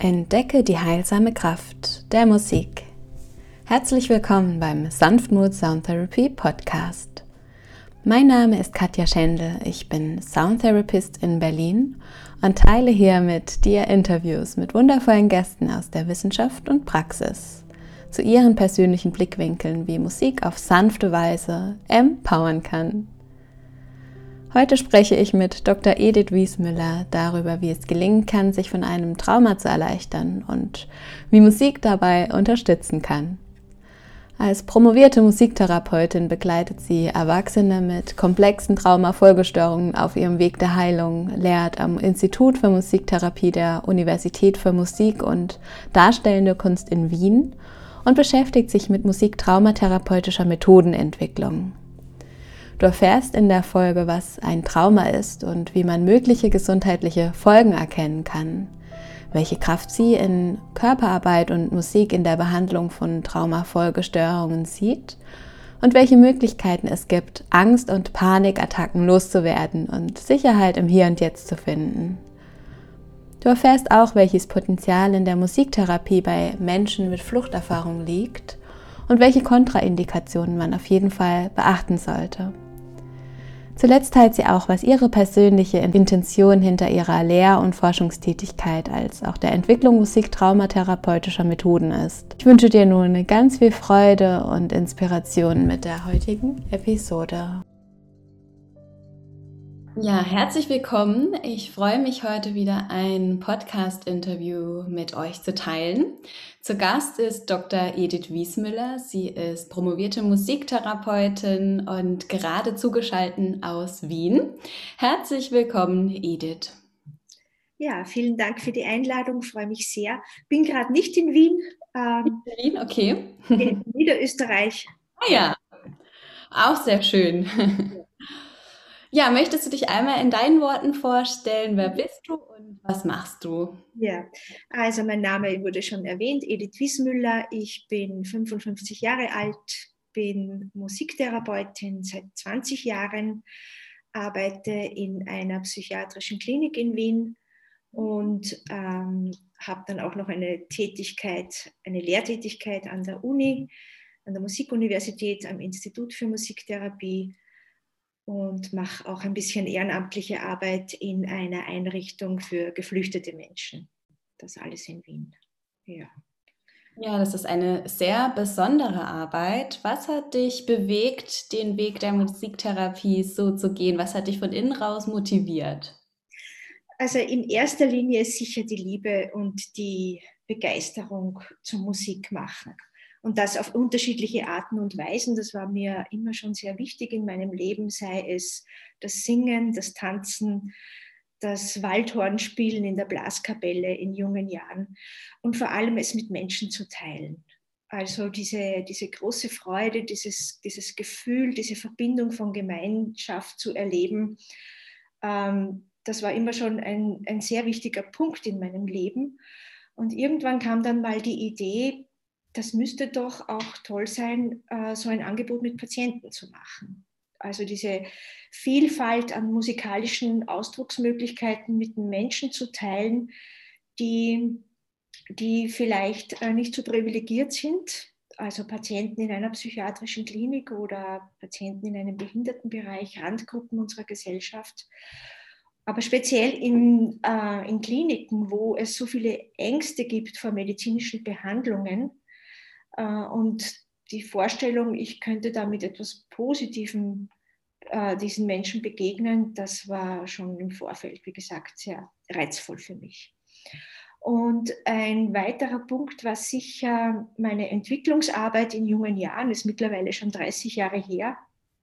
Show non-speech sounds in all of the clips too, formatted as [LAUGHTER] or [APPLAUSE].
Entdecke die heilsame Kraft der Musik. Herzlich willkommen beim Sanftmut Sound Therapy Podcast. Mein Name ist Katja Schendel, ich bin Soundtherapist in Berlin und teile hier mit dir Interviews mit wundervollen Gästen aus der Wissenschaft und Praxis zu ihren persönlichen Blickwinkeln, wie Musik auf sanfte Weise empowern kann. Heute spreche ich mit Dr. Edith Wiesmüller darüber, wie es gelingen kann, sich von einem Trauma zu erleichtern und wie Musik dabei unterstützen kann. Als promovierte Musiktherapeutin begleitet sie Erwachsene mit komplexen Traumafolgestörungen auf ihrem Weg der Heilung, lehrt am Institut für Musiktherapie der Universität für Musik und Darstellende Kunst in Wien und beschäftigt sich mit musiktraumatherapeutischer Methodenentwicklung. Du erfährst in der Folge, was ein Trauma ist und wie man mögliche gesundheitliche Folgen erkennen kann, welche Kraft sie in Körperarbeit und Musik in der Behandlung von Traumafolgestörungen sieht und welche Möglichkeiten es gibt, Angst- und Panikattacken loszuwerden und Sicherheit im Hier und Jetzt zu finden. Du erfährst auch, welches Potenzial in der Musiktherapie bei Menschen mit Fluchterfahrung liegt und welche Kontraindikationen man auf jeden Fall beachten sollte. Zuletzt teilt sie auch, was ihre persönliche Intention hinter ihrer Lehr- und Forschungstätigkeit als auch der Entwicklung musiktraumatherapeutischer Methoden ist. Ich wünsche dir nun ganz viel Freude und Inspiration mit der heutigen Episode. Ja, herzlich willkommen. Ich freue mich heute wieder ein Podcast-Interview mit euch zu teilen. Zu Gast ist Dr. Edith Wiesmüller. Sie ist promovierte Musiktherapeutin und gerade zugeschaltet aus Wien. Herzlich willkommen, Edith. Ja, vielen Dank für die Einladung. Ich freue mich sehr. Bin gerade nicht in Wien. Ähm, in Wien, okay. In Niederösterreich. Ah ja, auch sehr schön. Ja, möchtest du dich einmal in deinen Worten vorstellen? Wer bist du und was machst du? Ja, also mein Name wurde schon erwähnt, Edith Wiesmüller. Ich bin 55 Jahre alt, bin Musiktherapeutin seit 20 Jahren, arbeite in einer psychiatrischen Klinik in Wien und ähm, habe dann auch noch eine Tätigkeit, eine Lehrtätigkeit an der Uni, an der Musikuniversität, am Institut für Musiktherapie und mache auch ein bisschen ehrenamtliche Arbeit in einer Einrichtung für geflüchtete Menschen. Das alles in Wien. Ja. Ja, das ist eine sehr besondere Arbeit. Was hat dich bewegt, den Weg der Musiktherapie so zu gehen? Was hat dich von innen raus motiviert? Also in erster Linie sicher die Liebe und die Begeisterung zum Musikmachen. Und das auf unterschiedliche Arten und Weisen. Das war mir immer schon sehr wichtig in meinem Leben, sei es das Singen, das Tanzen, das Waldhornspielen in der Blaskapelle in jungen Jahren und vor allem es mit Menschen zu teilen. Also diese, diese große Freude, dieses, dieses Gefühl, diese Verbindung von Gemeinschaft zu erleben, ähm, das war immer schon ein, ein sehr wichtiger Punkt in meinem Leben. Und irgendwann kam dann mal die Idee, das müsste doch auch toll sein, äh, so ein Angebot mit Patienten zu machen. Also diese Vielfalt an musikalischen Ausdrucksmöglichkeiten mit Menschen zu teilen, die, die vielleicht äh, nicht so privilegiert sind, also Patienten in einer psychiatrischen Klinik oder Patienten in einem Behindertenbereich, Randgruppen unserer Gesellschaft. Aber speziell in, äh, in Kliniken, wo es so viele Ängste gibt vor medizinischen Behandlungen, und die Vorstellung, ich könnte da mit etwas Positivem äh, diesen Menschen begegnen, das war schon im Vorfeld, wie gesagt, sehr reizvoll für mich. Und ein weiterer Punkt war sicher meine Entwicklungsarbeit in jungen Jahren, ist mittlerweile schon 30 Jahre her.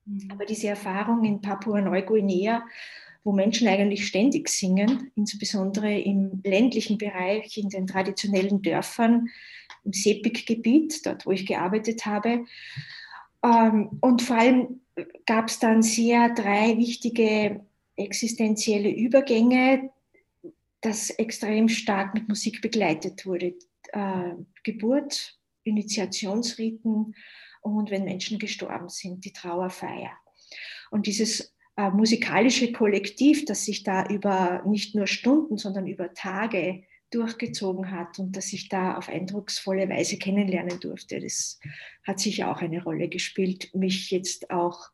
Mhm. Aber diese Erfahrung in Papua-Neuguinea, wo Menschen eigentlich ständig singen, insbesondere im ländlichen Bereich, in den traditionellen Dörfern, im Sepik-Gebiet, dort wo ich gearbeitet habe. Ähm, und vor allem gab es dann sehr drei wichtige existenzielle Übergänge, das extrem stark mit Musik begleitet wurde. Äh, Geburt, Initiationsriten und wenn Menschen gestorben sind, die Trauerfeier. Und dieses äh, musikalische Kollektiv, das sich da über nicht nur Stunden, sondern über Tage durchgezogen hat und dass ich da auf eindrucksvolle Weise kennenlernen durfte. Das hat sicher auch eine Rolle gespielt, mich jetzt auch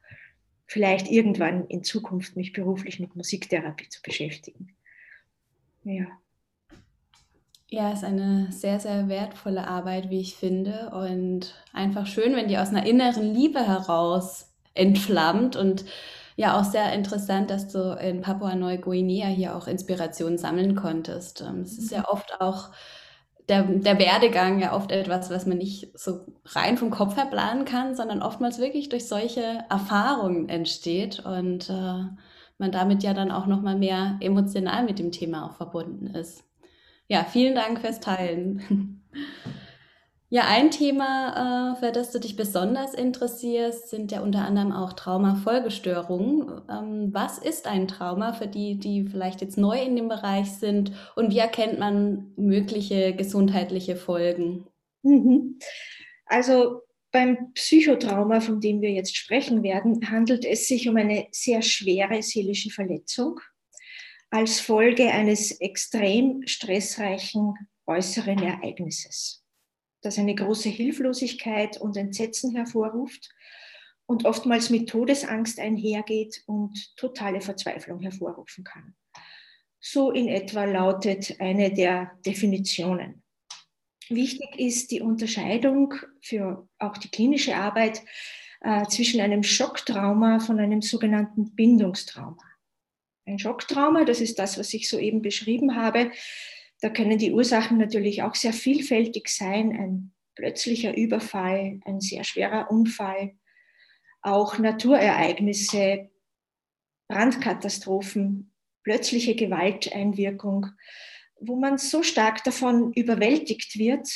vielleicht irgendwann in Zukunft mich beruflich mit Musiktherapie zu beschäftigen. Ja. Ja, ist eine sehr, sehr wertvolle Arbeit, wie ich finde. Und einfach schön, wenn die aus einer inneren Liebe heraus entflammt. Und ja, auch sehr interessant, dass du in Papua-Neuguinea hier auch Inspiration sammeln konntest. Ähm, es ist ja mhm. oft auch der, der Werdegang ja oft etwas, was man nicht so rein vom Kopf her planen kann, sondern oftmals wirklich durch solche Erfahrungen entsteht und äh, man damit ja dann auch noch mal mehr emotional mit dem Thema auch verbunden ist. Ja, vielen Dank fürs Teilen. [LAUGHS] Ja, ein Thema, äh, für das du dich besonders interessierst, sind ja unter anderem auch Traumafolgestörungen. Ähm, was ist ein Trauma für die, die vielleicht jetzt neu in dem Bereich sind und wie erkennt man mögliche gesundheitliche Folgen? Mhm. Also beim Psychotrauma, von dem wir jetzt sprechen werden, handelt es sich um eine sehr schwere seelische Verletzung als Folge eines extrem stressreichen äußeren Ereignisses das eine große Hilflosigkeit und Entsetzen hervorruft und oftmals mit Todesangst einhergeht und totale Verzweiflung hervorrufen kann. So in etwa lautet eine der Definitionen. Wichtig ist die Unterscheidung für auch die klinische Arbeit äh, zwischen einem Schocktrauma von einem sogenannten Bindungstrauma. Ein Schocktrauma, das ist das, was ich soeben beschrieben habe, da können die Ursachen natürlich auch sehr vielfältig sein. Ein plötzlicher Überfall, ein sehr schwerer Unfall, auch Naturereignisse, Brandkatastrophen, plötzliche Gewalteinwirkung, wo man so stark davon überwältigt wird,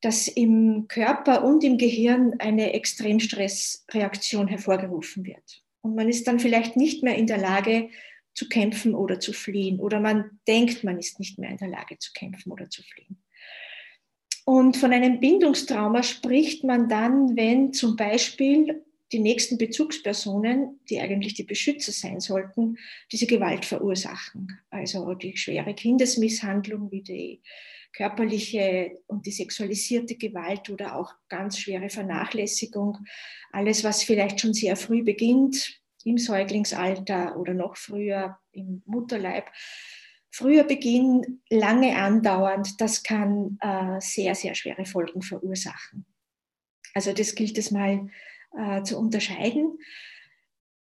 dass im Körper und im Gehirn eine Extremstressreaktion hervorgerufen wird. Und man ist dann vielleicht nicht mehr in der Lage, zu kämpfen oder zu fliehen. Oder man denkt, man ist nicht mehr in der Lage zu kämpfen oder zu fliehen. Und von einem Bindungstrauma spricht man dann, wenn zum Beispiel die nächsten Bezugspersonen, die eigentlich die Beschützer sein sollten, diese Gewalt verursachen. Also die schwere Kindesmisshandlung wie die körperliche und die sexualisierte Gewalt oder auch ganz schwere Vernachlässigung. Alles, was vielleicht schon sehr früh beginnt, im Säuglingsalter oder noch früher im Mutterleib. Früher Beginn, lange andauernd, das kann äh, sehr, sehr schwere Folgen verursachen. Also das gilt es mal äh, zu unterscheiden.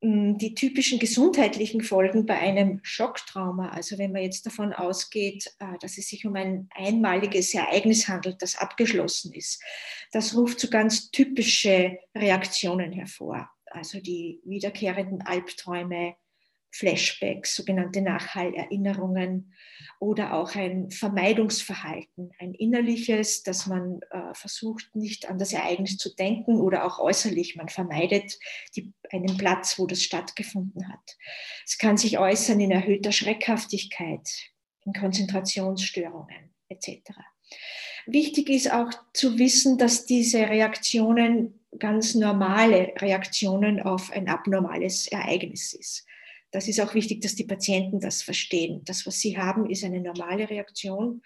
Hm, die typischen gesundheitlichen Folgen bei einem Schocktrauma, also wenn man jetzt davon ausgeht, äh, dass es sich um ein einmaliges Ereignis handelt, das abgeschlossen ist, das ruft so ganz typische Reaktionen hervor also die wiederkehrenden Albträume, Flashbacks, sogenannte Nachhallerinnerungen oder auch ein Vermeidungsverhalten, ein innerliches, dass man äh, versucht, nicht an das Ereignis zu denken oder auch äußerlich, man vermeidet die, einen Platz, wo das stattgefunden hat. Es kann sich äußern in erhöhter Schreckhaftigkeit, in Konzentrationsstörungen etc. Wichtig ist auch zu wissen, dass diese Reaktionen ganz normale Reaktionen auf ein abnormales Ereignis ist. Das ist auch wichtig, dass die Patienten das verstehen. Das, was sie haben, ist eine normale Reaktion.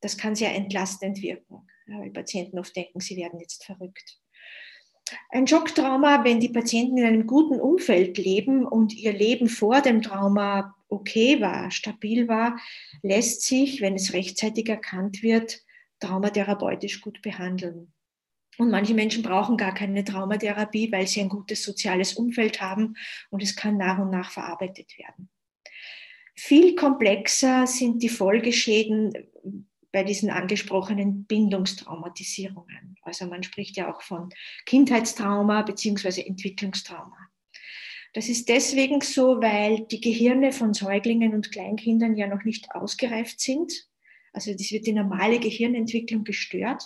Das kann sehr entlastend wirken, weil Patienten oft denken, sie werden jetzt verrückt. Ein Schocktrauma, wenn die Patienten in einem guten Umfeld leben und ihr Leben vor dem Trauma okay war, stabil war, lässt sich, wenn es rechtzeitig erkannt wird, traumatherapeutisch gut behandeln. Und manche Menschen brauchen gar keine Traumatherapie, weil sie ein gutes soziales Umfeld haben und es kann nach und nach verarbeitet werden. Viel komplexer sind die Folgeschäden bei diesen angesprochenen Bindungstraumatisierungen. Also man spricht ja auch von Kindheitstrauma bzw. Entwicklungstrauma. Das ist deswegen so, weil die Gehirne von Säuglingen und Kleinkindern ja noch nicht ausgereift sind. Also das wird die normale Gehirnentwicklung gestört.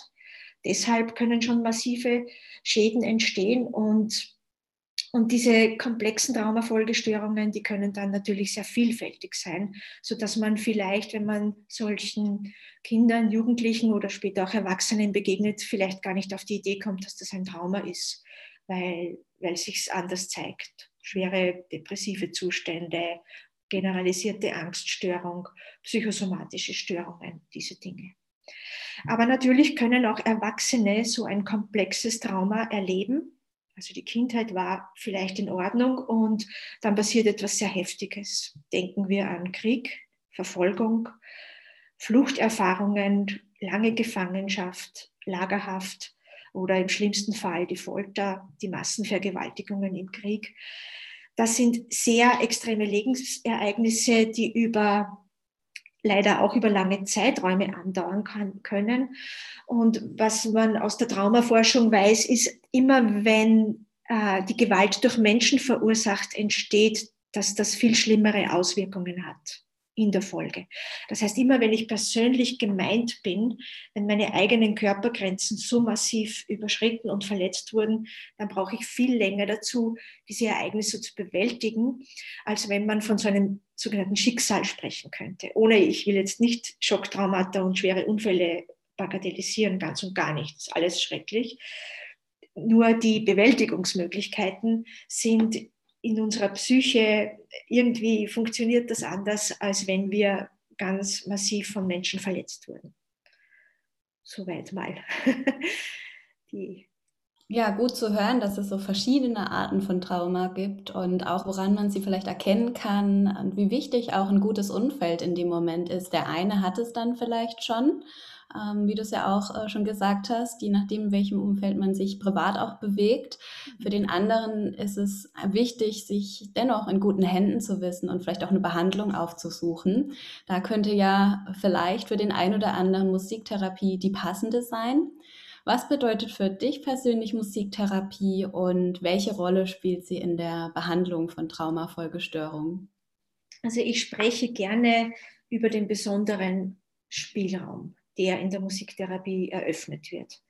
Deshalb können schon massive Schäden entstehen und und diese komplexen Traumafolgestörungen, die können dann natürlich sehr vielfältig sein, so dass man vielleicht, wenn man solchen Kindern, Jugendlichen oder später auch Erwachsenen begegnet, vielleicht gar nicht auf die Idee kommt, dass das ein Trauma ist, weil, weil sich anders zeigt. Schwere depressive Zustände, generalisierte Angststörung, psychosomatische Störungen, diese Dinge. Aber natürlich können auch Erwachsene so ein komplexes Trauma erleben. Also die Kindheit war vielleicht in Ordnung und dann passiert etwas sehr Heftiges. Denken wir an Krieg, Verfolgung, Fluchterfahrungen, lange Gefangenschaft, Lagerhaft oder im schlimmsten Fall die Folter, die Massenvergewaltigungen im Krieg. Das sind sehr extreme Lebensereignisse, die über leider auch über lange Zeiträume andauern kann, können. Und was man aus der Traumaforschung weiß, ist immer, wenn äh, die Gewalt durch Menschen verursacht entsteht, dass das viel schlimmere Auswirkungen hat in der Folge. Das heißt, immer wenn ich persönlich gemeint bin, wenn meine eigenen Körpergrenzen so massiv überschritten und verletzt wurden, dann brauche ich viel länger dazu, diese Ereignisse zu bewältigen, als wenn man von so einem sogenannten Schicksal sprechen könnte. Ohne, ich will jetzt nicht Schocktraumata und schwere Unfälle bagatellisieren, ganz und gar nicht. Das ist alles schrecklich. Nur die Bewältigungsmöglichkeiten sind in unserer Psyche, irgendwie funktioniert das anders, als wenn wir ganz massiv von Menschen verletzt wurden. Soweit mal. [LAUGHS] Die ja, gut zu hören, dass es so verschiedene Arten von Trauma gibt und auch woran man sie vielleicht erkennen kann und wie wichtig auch ein gutes Umfeld in dem Moment ist. Der eine hat es dann vielleicht schon ähm, wie du es ja auch äh, schon gesagt hast, je nachdem, in welchem Umfeld man sich privat auch bewegt. Für den anderen ist es wichtig, sich dennoch in guten Händen zu wissen und vielleicht auch eine Behandlung aufzusuchen. Da könnte ja vielleicht für den einen oder anderen Musiktherapie die passende sein. Was bedeutet für dich persönlich Musiktherapie und welche Rolle spielt sie in der Behandlung von Traumafolgestörungen? Also ich spreche gerne über den besonderen Spielraum der in der Musiktherapie eröffnet wird.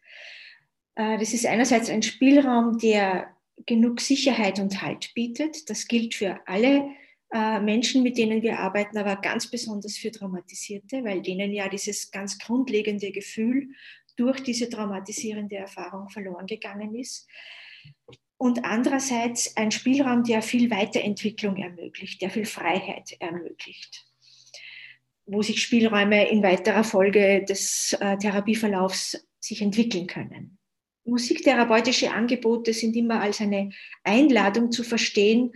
Äh, das ist einerseits ein Spielraum, der genug Sicherheit und Halt bietet. Das gilt für alle äh, Menschen, mit denen wir arbeiten, aber ganz besonders für Traumatisierte, weil denen ja dieses ganz grundlegende Gefühl durch diese traumatisierende Erfahrung verloren gegangen ist. Und andererseits ein Spielraum, der viel Weiterentwicklung ermöglicht, der viel Freiheit ermöglicht wo sich Spielräume in weiterer Folge des äh, Therapieverlaufs sich entwickeln können. Musiktherapeutische Angebote sind immer als eine Einladung zu verstehen,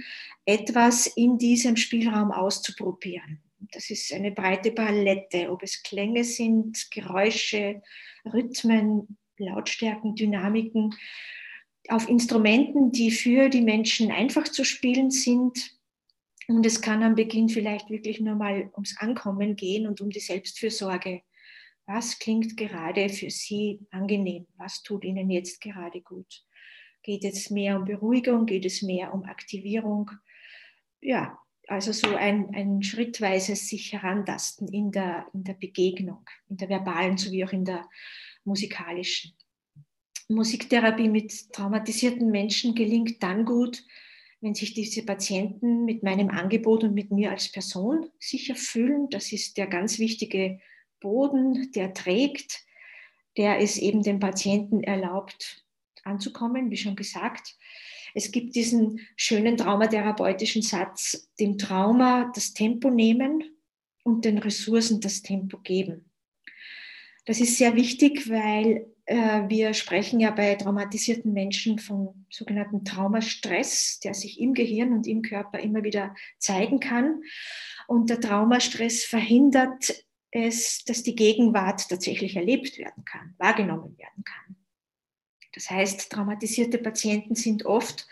etwas in diesem Spielraum auszuprobieren. Das ist eine breite Palette, ob es Klänge sind, Geräusche, Rhythmen, Lautstärken, Dynamiken, auf Instrumenten, die für die Menschen einfach zu spielen sind, und es kann am Beginn vielleicht wirklich nur mal ums Ankommen gehen und um die Selbstfürsorge. Was klingt gerade für Sie angenehm? Was tut Ihnen jetzt gerade gut? Geht es mehr um Beruhigung? Geht es mehr um Aktivierung? Ja, also so ein, ein schrittweises sich herantasten in der, in der Begegnung, in der verbalen sowie auch in der musikalischen. Musiktherapie mit traumatisierten Menschen gelingt dann gut, wenn sich diese Patienten mit meinem Angebot und mit mir als Person sicher fühlen. Das ist der ganz wichtige Boden, der trägt, der es eben dem Patienten erlaubt anzukommen, wie schon gesagt. Es gibt diesen schönen traumatherapeutischen Satz, dem Trauma das Tempo nehmen und den Ressourcen das Tempo geben. Das ist sehr wichtig, weil wir sprechen ja bei traumatisierten Menschen von sogenannten Traumastress, der sich im Gehirn und im Körper immer wieder zeigen kann. Und der Traumastress verhindert es, dass die Gegenwart tatsächlich erlebt werden kann, wahrgenommen werden kann. Das heißt, traumatisierte Patienten sind oft,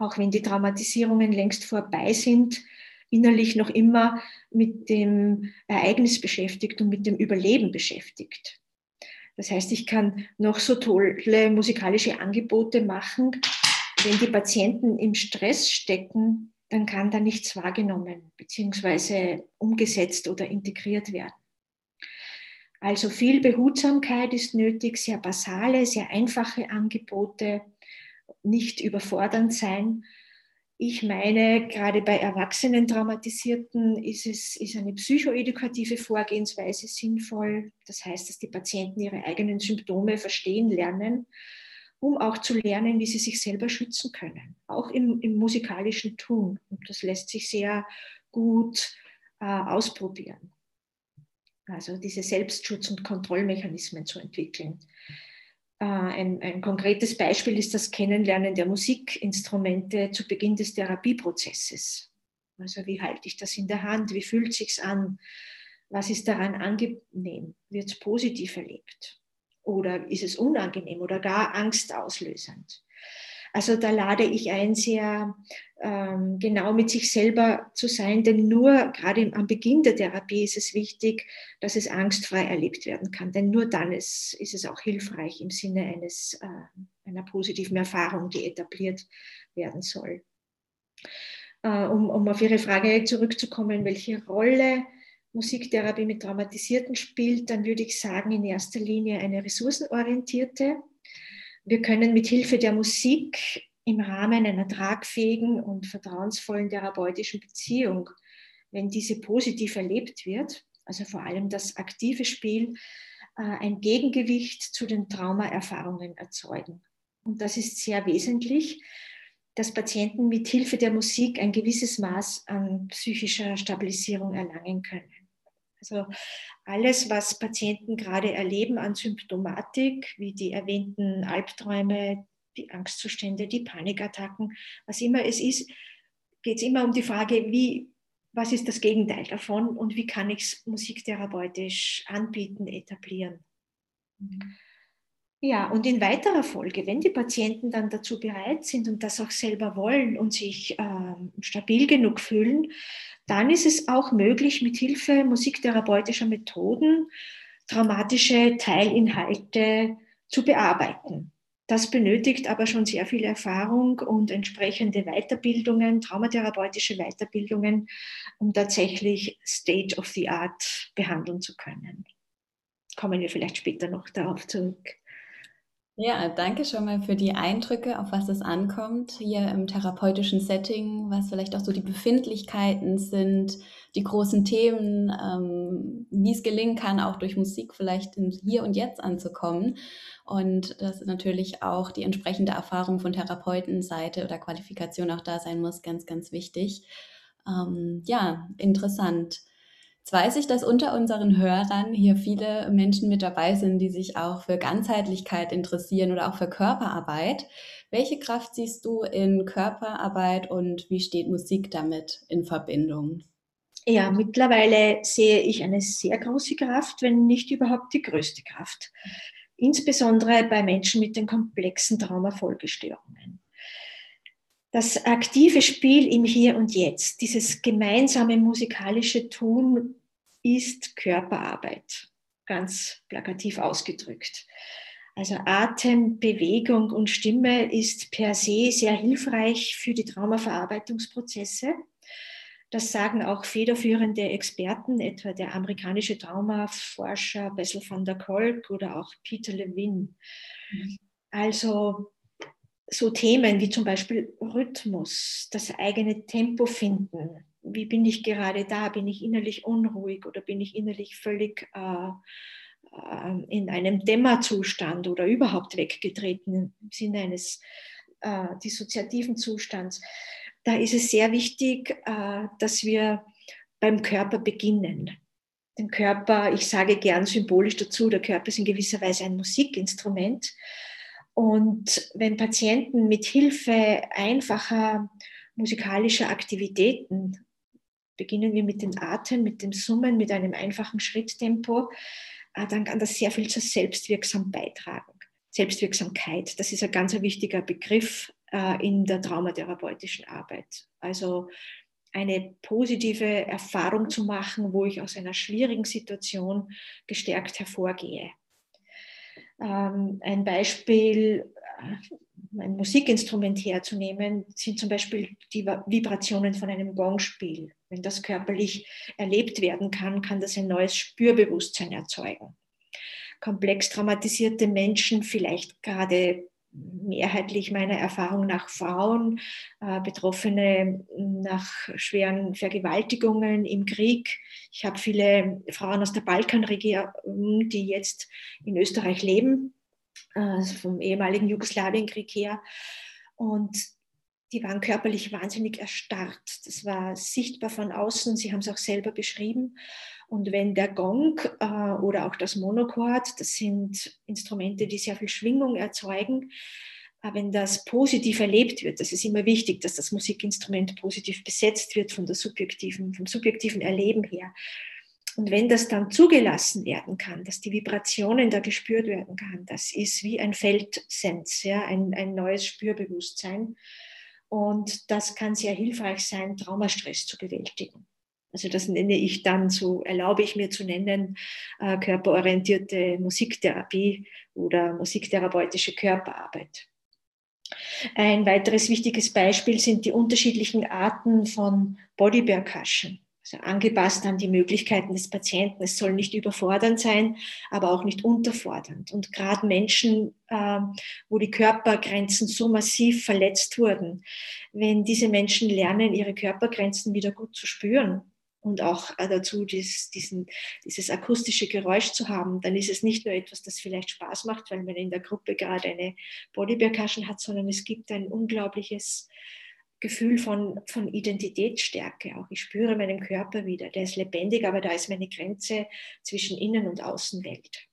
auch wenn die Traumatisierungen längst vorbei sind, innerlich noch immer mit dem Ereignis beschäftigt und mit dem Überleben beschäftigt. Das heißt, ich kann noch so tolle musikalische Angebote machen. Wenn die Patienten im Stress stecken, dann kann da nichts wahrgenommen bzw. umgesetzt oder integriert werden. Also viel Behutsamkeit ist nötig, sehr basale, sehr einfache Angebote, nicht überfordernd sein ich meine, gerade bei erwachsenen Traumatisierten ist, es, ist eine psychoedukative Vorgehensweise sinnvoll. Das heißt, dass die Patienten ihre eigenen Symptome verstehen lernen, um auch zu lernen, wie sie sich selber schützen können, auch im, im musikalischen Tun. Und das lässt sich sehr gut äh, ausprobieren. Also diese Selbstschutz- und Kontrollmechanismen zu entwickeln. Äh, ein, ein, konkretes Beispiel ist das Kennenlernen der Musikinstrumente zu Beginn des Therapieprozesses. Also wie halte ich das in der Hand? Wie fühlt sich's an? Was ist daran angenehm? Wird es positiv erlebt? Oder ist es unangenehm oder gar angstauslösend? Also da lade ich ein, sehr ähm, genau mit sich selber zu sein, denn nur gerade am Beginn der Therapie ist es wichtig, dass es angstfrei erlebt werden kann, denn nur dann ist, ist es auch hilfreich im Sinne eines, äh, einer positiven Erfahrung, die etabliert werden soll. Äh, um, um auf Ihre Frage zurückzukommen, welche Rolle Musiktherapie mit Traumatisierten spielt, dann würde ich sagen, in erster Linie eine ressourcenorientierte wir können mit Hilfe der Musik im Rahmen einer tragfähigen und vertrauensvollen therapeutischen Beziehung, wenn diese positiv erlebt wird, also vor allem das aktive Spiel, äh, ein Gegengewicht zu den Traumaerfahrungen erzeugen. Und das ist sehr wesentlich, dass Patienten mit Hilfe der Musik ein gewisses Maß an psychischer Stabilisierung erlangen können. Also alles, was Patienten gerade erleben an Symptomatik, wie die erwähnten Albträume, die Angstzustände, die Panikattacken, was immer es ist, geht es immer um die Frage, wie, was ist das Gegenteil davon und wie kann ich es musiktherapeutisch anbieten, etablieren. Ja, und in weiterer Folge, wenn die Patienten dann dazu bereit sind und das auch selber wollen und sich äh, stabil genug fühlen, dann ist es auch möglich, mit Hilfe musiktherapeutischer Methoden traumatische Teilinhalte zu bearbeiten. Das benötigt aber schon sehr viel Erfahrung und entsprechende Weiterbildungen, traumatherapeutische Weiterbildungen, um tatsächlich State of the Art behandeln zu können. Kommen wir vielleicht später noch darauf zurück. Ja, danke schon mal für die Eindrücke, auf was es ankommt hier im therapeutischen Setting, was vielleicht auch so die Befindlichkeiten sind, die großen Themen, ähm, wie es gelingen kann, auch durch Musik vielleicht Hier und Jetzt anzukommen. Und dass natürlich auch die entsprechende Erfahrung von Therapeutenseite oder Qualifikation auch da sein muss, ganz, ganz wichtig. Ähm, ja, interessant. Jetzt weiß ich, dass unter unseren Hörern hier viele Menschen mit dabei sind, die sich auch für Ganzheitlichkeit interessieren oder auch für Körperarbeit. Welche Kraft siehst du in Körperarbeit und wie steht Musik damit in Verbindung? Ja, mittlerweile sehe ich eine sehr große Kraft, wenn nicht überhaupt die größte Kraft. Insbesondere bei Menschen mit den komplexen Traumafolgestörungen. Das aktive Spiel im Hier und Jetzt, dieses gemeinsame musikalische Tun ist Körperarbeit, ganz plakativ ausgedrückt. Also Atem, Bewegung und Stimme ist per se sehr hilfreich für die Traumaverarbeitungsprozesse. Das sagen auch federführende Experten, etwa der amerikanische Traumaforscher Bessel van der Kolk oder auch Peter Levin. Also so Themen wie zum Beispiel Rhythmus, das eigene Tempo finden. Wie bin ich gerade da? Bin ich innerlich unruhig oder bin ich innerlich völlig äh, äh, in einem Dämmerzustand oder überhaupt weggetreten im Sinne eines äh, dissoziativen Zustands? Da ist es sehr wichtig, äh, dass wir beim Körper beginnen. Den Körper, ich sage gern symbolisch dazu, der Körper ist in gewisser Weise ein Musikinstrument und wenn Patienten mit Hilfe einfacher musikalischer Aktivitäten, beginnen wir mit dem Atem, mit dem Summen, mit einem einfachen Schritttempo, äh, dann kann das sehr viel zur Selbstwirksam beitragen. Selbstwirksamkeit, das ist ein ganz wichtiger Begriff äh, in der traumatherapeutischen Arbeit. Also eine positive Erfahrung zu machen, wo ich aus einer schwierigen Situation gestärkt hervorgehe. Ähm, ein Beispiel, ein Musikinstrument herzunehmen, sind zum Beispiel die Vibrationen von einem Gongspiel. Wenn das körperlich erlebt werden kann, kann das ein neues Spürbewusstsein erzeugen. Komplex traumatisierte Menschen, vielleicht gerade mehrheitlich meiner Erfahrung nach Frauen, äh, Betroffene nach schweren Vergewaltigungen im Krieg. Ich habe viele Frauen aus der Balkanregion, die jetzt in Österreich leben, äh, vom ehemaligen Jugoslawienkrieg her. Und die waren körperlich wahnsinnig erstarrt. Das war sichtbar von außen. Sie haben es auch selber beschrieben. Und wenn der Gong äh, oder auch das Monochord, das sind Instrumente, die sehr viel Schwingung erzeugen, aber wenn das positiv erlebt wird, das ist immer wichtig, dass das Musikinstrument positiv besetzt wird von der subjektiven, vom subjektiven Erleben her. Und wenn das dann zugelassen werden kann, dass die Vibrationen da gespürt werden kann, das ist wie ein Feldsens, ja, ein, ein neues Spürbewusstsein. Und das kann sehr hilfreich sein, Traumastress zu bewältigen. Also das nenne ich dann so, erlaube ich mir zu nennen, äh, körperorientierte Musiktherapie oder musiktherapeutische Körperarbeit. Ein weiteres wichtiges Beispiel sind die unterschiedlichen Arten von Body Percussion. Also angepasst an die Möglichkeiten des Patienten. Es soll nicht überfordernd sein, aber auch nicht unterfordernd. Und gerade Menschen, ähm, wo die Körpergrenzen so massiv verletzt wurden, wenn diese Menschen lernen, ihre Körpergrenzen wieder gut zu spüren, und auch äh, dazu dies, diesen, dieses akustische Geräusch zu haben, dann ist es nicht nur etwas, das vielleicht Spaß macht, weil man in der Gruppe gerade eine Body Percussion hat, sondern es gibt ein unglaubliches Gefühl von, von Identitätsstärke auch. Ich spüre meinen Körper wieder. Der ist lebendig, aber da ist meine Grenze zwischen Innen- und Außenwelt.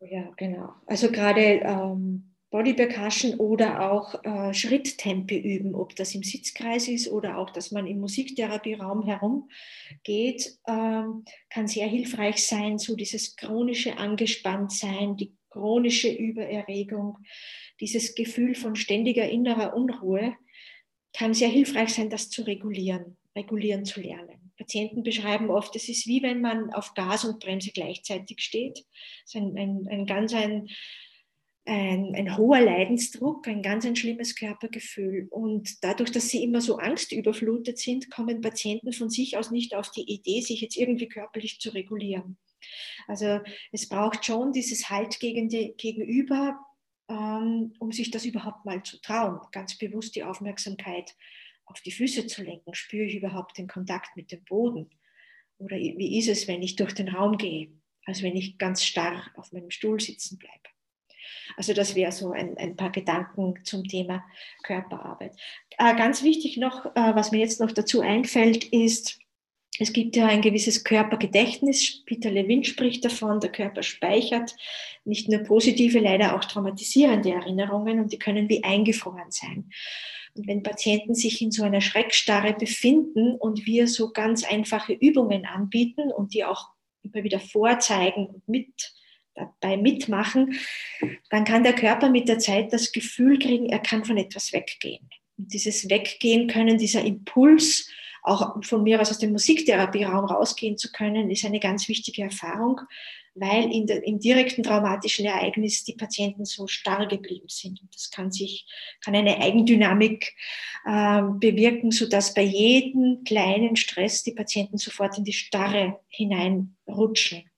Ja, genau. Also gerade ähm, Body Percussion oder auch äh, Schritttempo üben, ob das im Sitzkreis ist oder auch, dass man im Musiktherapieraum herumgeht, ähm, kann sehr hilfreich sein, so dieses chronische Angespanntsein, die chronische Übererregung, dieses Gefühl von ständiger innerer Unruhe, kann sehr hilfreich sein, das zu regulieren, regulieren zu lernen. Patienten beschreiben oft, es ist wie wenn man auf Gas und Bremse gleichzeitig steht. Es ist ein, ein, ein ganz ein ein, ein, hoher Leidensdruck, ein ganz ein schlimmes Körpergefühl. Und dadurch, dass sie immer so angstüberflutet sind, kommen Patienten von sich aus nicht auf die Idee, sich jetzt irgendwie körperlich zu regulieren. Also es braucht schon dieses Halt gegen die, gegenüber, um sich das überhaupt mal zu trauen, ganz bewusst die Aufmerksamkeit auf die Füße zu lenken. Spüre ich überhaupt den Kontakt mit dem Boden? Oder wie ist es, wenn ich durch den Raum gehe, als wenn ich ganz starr auf meinem Stuhl sitzen bleibe? Also das wäre so ein, ein, paar Gedanken zum Thema Körperarbeit. Äh, ganz wichtig noch, äh, was mir jetzt noch dazu einfällt, ist, es gibt ja ein gewisses Körpergedächtnis. Peter Levin spricht davon, der Körper speichert nicht nur positive, leider auch traumatisierende Erinnerungen und die können wie eingefroren sein. Und wenn Patienten sich in so einer Schreckstarre befinden und wir so ganz einfache Übungen anbieten und die auch immer wieder vorzeigen und mit dabei mitmachen, dann kann der Körper mit der Zeit das Gefühl kriegen, er kann von etwas weggehen. Und dieses Weggehen können, dieser Impuls, auch von mir aus aus dem Musiktherapieraum rausgehen zu können, ist eine ganz wichtige Erfahrung, weil in der, im direkten traumatischen Ereignis die Patienten so starr geblieben sind. Und das kann sich, kann eine Eigendynamik äh, bewirken, sodass bei jedem kleinen Stress die Patienten sofort in die Starre hineinrutschen.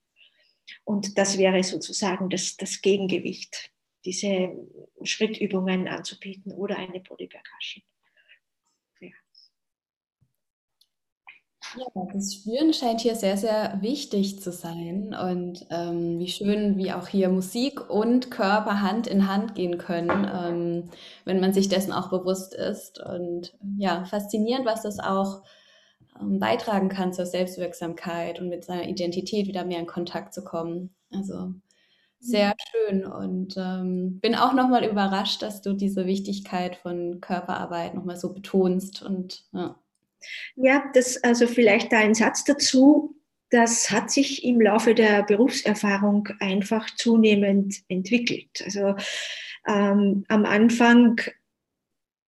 Und das wäre sozusagen das, das Gegengewicht, diese Schrittübungen anzubieten oder eine Body Percussion. Ja. Ja, das Spüren scheint hier sehr, sehr wichtig zu sein. Und ähm, wie schön, wie auch hier Musik und Körper Hand in Hand gehen können, ähm, wenn man sich dessen auch bewusst ist. Und ja, faszinierend, was das auch ähm, beitragen kann zur Selbstwirksamkeit und mit seiner Identität wieder mehr in Kontakt zu kommen. Also sehr schön und ähm, bin auch nochmal überrascht, dass du diese Wichtigkeit von Körperarbeit nochmal so betonst und ja. Ja, das also vielleicht da ein Satz dazu. Das hat sich im Laufe der Berufserfahrung einfach zunehmend entwickelt. Also ähm, am Anfang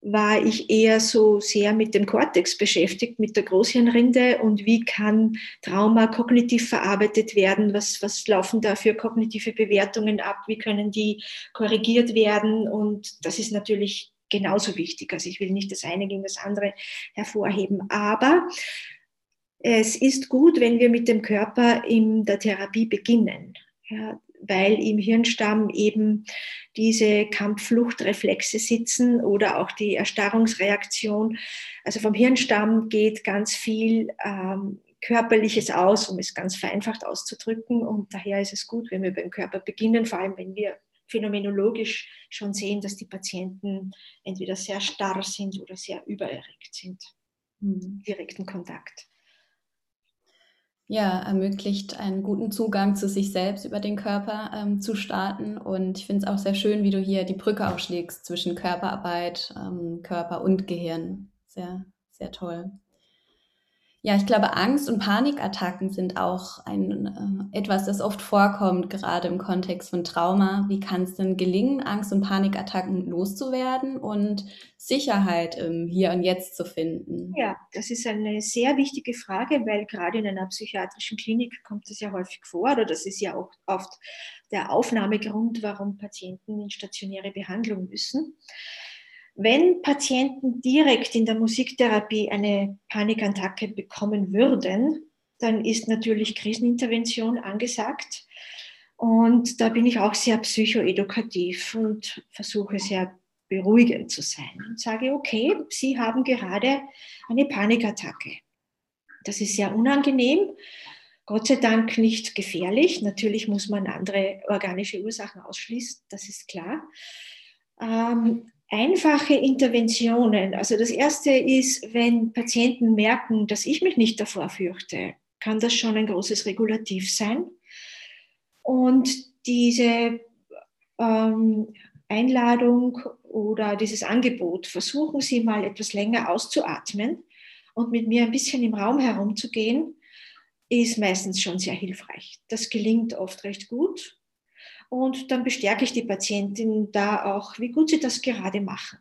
war ich eher so sehr mit dem Kortex beschäftigt, mit der Großhirnrinde und wie kann Trauma kognitiv verarbeitet werden, was, was laufen da für kognitive Bewertungen ab, wie können die korrigiert werden und das ist natürlich genauso wichtig. Also ich will nicht das eine gegen das andere hervorheben, aber es ist gut, wenn wir mit dem Körper in der Therapie beginnen. Ja, weil im Hirnstamm eben diese Kampffluchtreflexe sitzen oder auch die Erstarrungsreaktion. Also vom Hirnstamm geht ganz viel ähm, Körperliches aus, um es ganz vereinfacht auszudrücken. Und daher ist es gut, wenn wir beim Körper beginnen, vor allem wenn wir phänomenologisch schon sehen, dass die Patienten entweder sehr starr sind oder sehr übererregt sind. Mhm. Direkten Kontakt ja, ermöglicht einen guten Zugang zu sich selbst über den Körper ähm, zu starten. Und ich finde es auch sehr schön, wie du hier die Brücke aufschlägst zwischen Körperarbeit, ähm, Körper und Gehirn. Sehr, sehr toll. Ja, ich glaube, Angst- und Panikattacken sind auch ein, äh, etwas, das oft vorkommt, gerade im Kontext von Trauma. Wie kann es denn gelingen, Angst- und Panikattacken loszuwerden und Sicherheit im Hier und Jetzt zu finden? Ja, das ist eine sehr wichtige Frage, weil gerade in einer psychiatrischen Klinik kommt das ja häufig vor oder das ist ja auch oft der Aufnahmegrund, warum Patienten in stationäre Behandlung müssen. Wenn Patienten direkt in der Musiktherapie eine Panikattacke bekommen würden, dann ist natürlich Krisenintervention angesagt. Und da bin ich auch sehr psychoedukativ und versuche sehr beruhigend zu sein und sage, okay, Sie haben gerade eine Panikattacke. Das ist sehr unangenehm, Gott sei Dank nicht gefährlich. Natürlich muss man andere organische Ursachen ausschließen, das ist klar. Ähm, einfache Interventionen. Also das erste ist, wenn Patienten merken, dass ich mich nicht davor fürchte, kann das schon ein großes Regulativ sein. Und diese ähm, Einladung oder dieses Angebot, versuchen Sie mal etwas länger auszuatmen und mit mir ein bisschen im Raum herumzugehen, ist meistens schon sehr hilfreich. Das gelingt oft recht gut. Und dann bestärke ich die Patientin da auch, wie gut sie das gerade machen.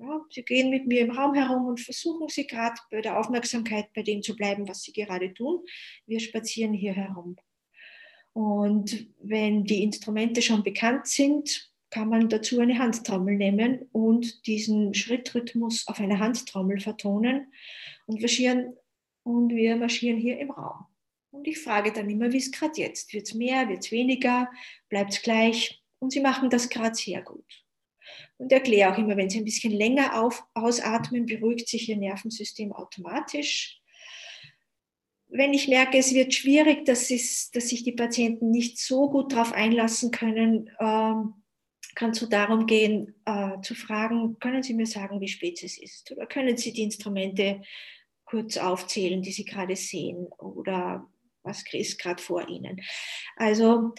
Ja, sie gehen mit mir im Raum herum und versuchen sie gerade bei der Aufmerksamkeit bei dem zu bleiben, was sie gerade tun. Wir spazieren hier herum. Und wenn die Instrumente schon bekannt sind, kann man dazu eine Handtrommel nehmen und diesen Schrittrhythmus auf einer Handtrommel vertonen und marschieren, und wir marschieren hier im Raum. Und ich frage dann immer, wie es gerade jetzt? Wird es mehr, wird es weniger, bleibt es gleich? Und sie machen das gerade sehr gut. Und erkläre auch immer, wenn sie ein bisschen länger auf, ausatmen, beruhigt sich ihr Nervensystem automatisch. Wenn ich merke, es wird schwierig, dass, dass sich die Patienten nicht so gut darauf einlassen können, ähm, kann es so darum gehen, äh, zu fragen, können Sie mir sagen, wie spät es ist? Oder können Sie die Instrumente kurz aufzählen, die Sie gerade sehen? Oder was ist gerade vor ihnen. Also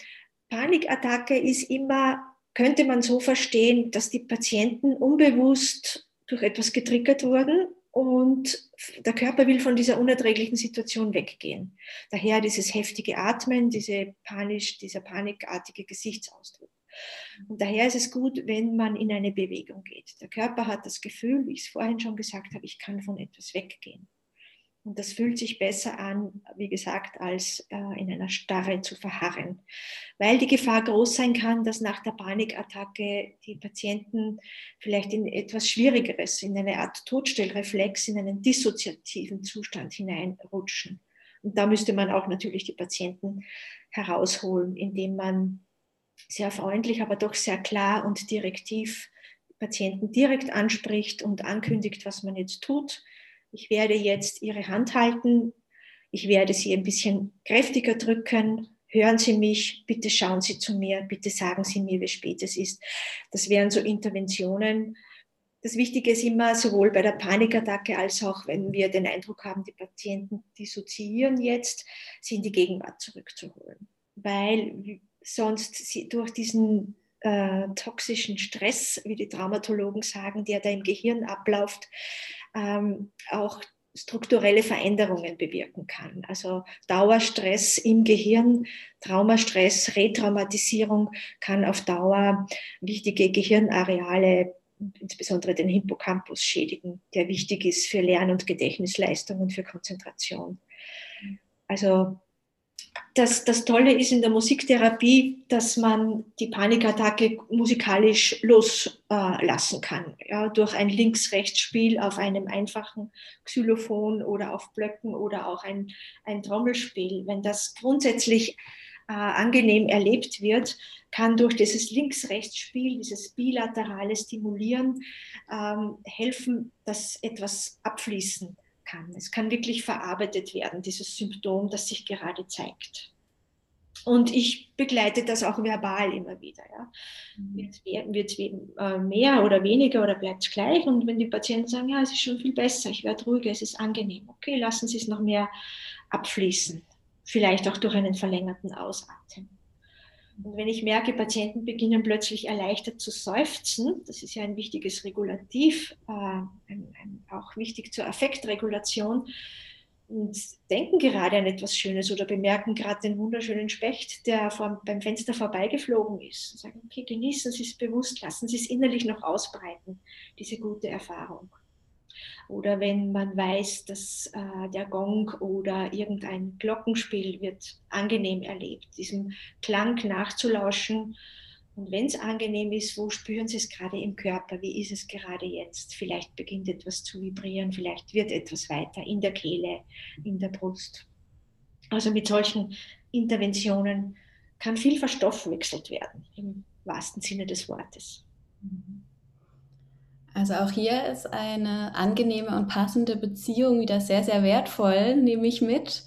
Panikattacke ist immer, könnte man so verstehen, dass die Patienten unbewusst durch etwas getriggert wurden und der Körper will von dieser unerträglichen Situation weggehen. Daher dieses heftige Atmen, diese panisch, dieser panikartige Gesichtsausdruck. Und daher ist es gut, wenn man in eine Bewegung geht. Der Körper hat das Gefühl, wie ich es vorhin schon gesagt habe, ich kann von etwas weggehen. Und das fühlt sich besser an, wie gesagt, als äh, in einer Starre zu verharren, weil die Gefahr groß sein kann, dass nach der Panikattacke die Patienten vielleicht in etwas Schwierigeres, in eine Art Todstellreflex, in einen dissoziativen Zustand hineinrutschen. Und da müsste man auch natürlich die Patienten herausholen, indem man sehr freundlich, aber doch sehr klar und direktiv Patienten direkt anspricht und ankündigt, was man jetzt tut ich werde jetzt Ihre Hand halten, ich werde Sie ein bisschen kräftiger drücken, hören Sie mich, bitte schauen Sie zu mir, bitte sagen Sie mir, wie spät es ist. Das wären so Interventionen. Das Wichtige ist immer, sowohl bei der Panikattacke als auch, wenn wir den Eindruck haben, die Patienten dissoziieren jetzt, sie in die Gegenwart zurückzuholen. Weil sonst durch diesen äh, toxischen Stress, wie die Traumatologen sagen, der da im Gehirn abläuft, ähm, auch strukturelle Veränderungen bewirken kann. Also Dauerstress im Gehirn, Traumastress, Retraumatisierung kann auf Dauer wichtige Gehirnareale, insbesondere den Hippocampus, schädigen, der wichtig ist für Lern- und Gedächtnisleistung und für Konzentration. Also das, das Tolle ist in der Musiktherapie, dass man die Panikattacke musikalisch loslassen kann. Ja, durch ein Links-Rechts-Spiel auf einem einfachen Xylophon oder auf Blöcken oder auch ein, ein Trommelspiel. Wenn das grundsätzlich äh, angenehm erlebt wird, kann durch dieses Links-Rechts-Spiel, dieses bilaterale Stimulieren ähm, helfen, dass etwas abfließen kann. Es kann wirklich verarbeitet werden, dieses Symptom, das sich gerade zeigt. Und ich begleite das auch verbal immer wieder. Ja. Mhm. Wird es äh, mehr oder weniger oder bleibt es gleich? Und wenn die Patienten sagen, ja, es ist schon viel besser, ich werde ruhiger, es ist angenehm, okay, lassen Sie es noch mehr abfließen. Vielleicht auch durch einen verlängerten Ausatmen. Und wenn ich merke, Patienten beginnen plötzlich erleichtert zu seufzen, das ist ja ein wichtiges Regulativ, äh, ein, ein, auch wichtig zur Affektregulation, und denken gerade an etwas Schönes oder bemerken gerade den wunderschönen Specht, der vor, beim Fenster vorbeigeflogen ist. Und sagen, okay, genießen Sie es bewusst, lassen Sie es innerlich noch ausbreiten, diese gute Erfahrung. Oder wenn man weiß, dass äh, der Gong oder irgendein Glockenspiel wird angenehm erlebt, diesem Klang nachzulauschen und wenn es angenehm ist, wo spüren Sie es gerade im Körper? Wie ist es gerade jetzt? Vielleicht beginnt etwas zu vibrieren, vielleicht wird etwas weiter in der Kehle, in der Brust. Also mit solchen Interventionen kann viel verstoffwechselt werden, im wahrsten Sinne des Wortes. Also auch hier ist eine angenehme und passende Beziehung wieder sehr, sehr wertvoll, nehme ich mit.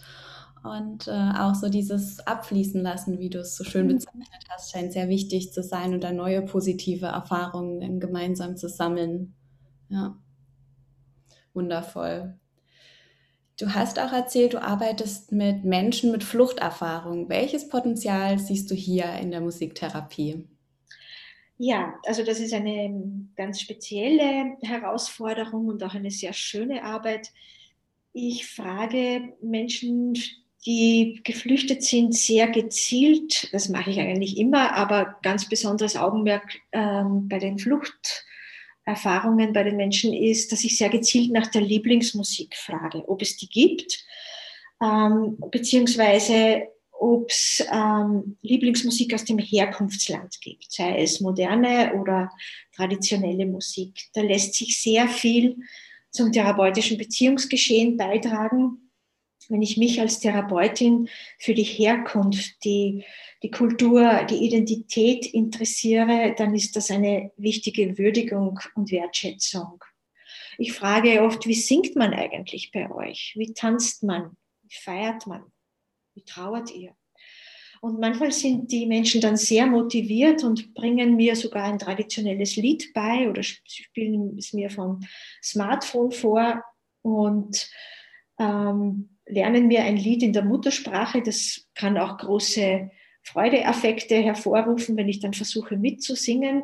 Und äh, auch so dieses Abfließen lassen, wie du es so schön mhm. bezeichnet hast, scheint sehr wichtig zu sein und da neue positive Erfahrungen gemeinsam zu sammeln. Ja, wundervoll. Du hast auch erzählt, du arbeitest mit Menschen mit Fluchterfahrung. Welches Potenzial siehst du hier in der Musiktherapie? Ja, also das ist eine ganz spezielle Herausforderung und auch eine sehr schöne Arbeit. Ich frage Menschen die geflüchtet sind, sehr gezielt, das mache ich eigentlich immer, aber ganz besonderes Augenmerk ähm, bei den Fluchterfahrungen bei den Menschen ist, dass ich sehr gezielt nach der Lieblingsmusik frage, ob es die gibt, ähm, beziehungsweise ob es ähm, Lieblingsmusik aus dem Herkunftsland gibt, sei es moderne oder traditionelle Musik. Da lässt sich sehr viel zum therapeutischen Beziehungsgeschehen beitragen wenn ich mich als Therapeutin für die Herkunft, die, die Kultur, die Identität interessiere, dann ist das eine wichtige Würdigung und Wertschätzung. Ich frage oft, wie singt man eigentlich bei euch? Wie tanzt man? Wie feiert man? Wie trauert ihr? Und manchmal sind die Menschen dann sehr motiviert und bringen mir sogar ein traditionelles Lied bei oder spielen es mir vom Smartphone vor. Und ähm, lernen wir ein Lied in der Muttersprache. Das kann auch große Freudeaffekte hervorrufen, wenn ich dann versuche mitzusingen.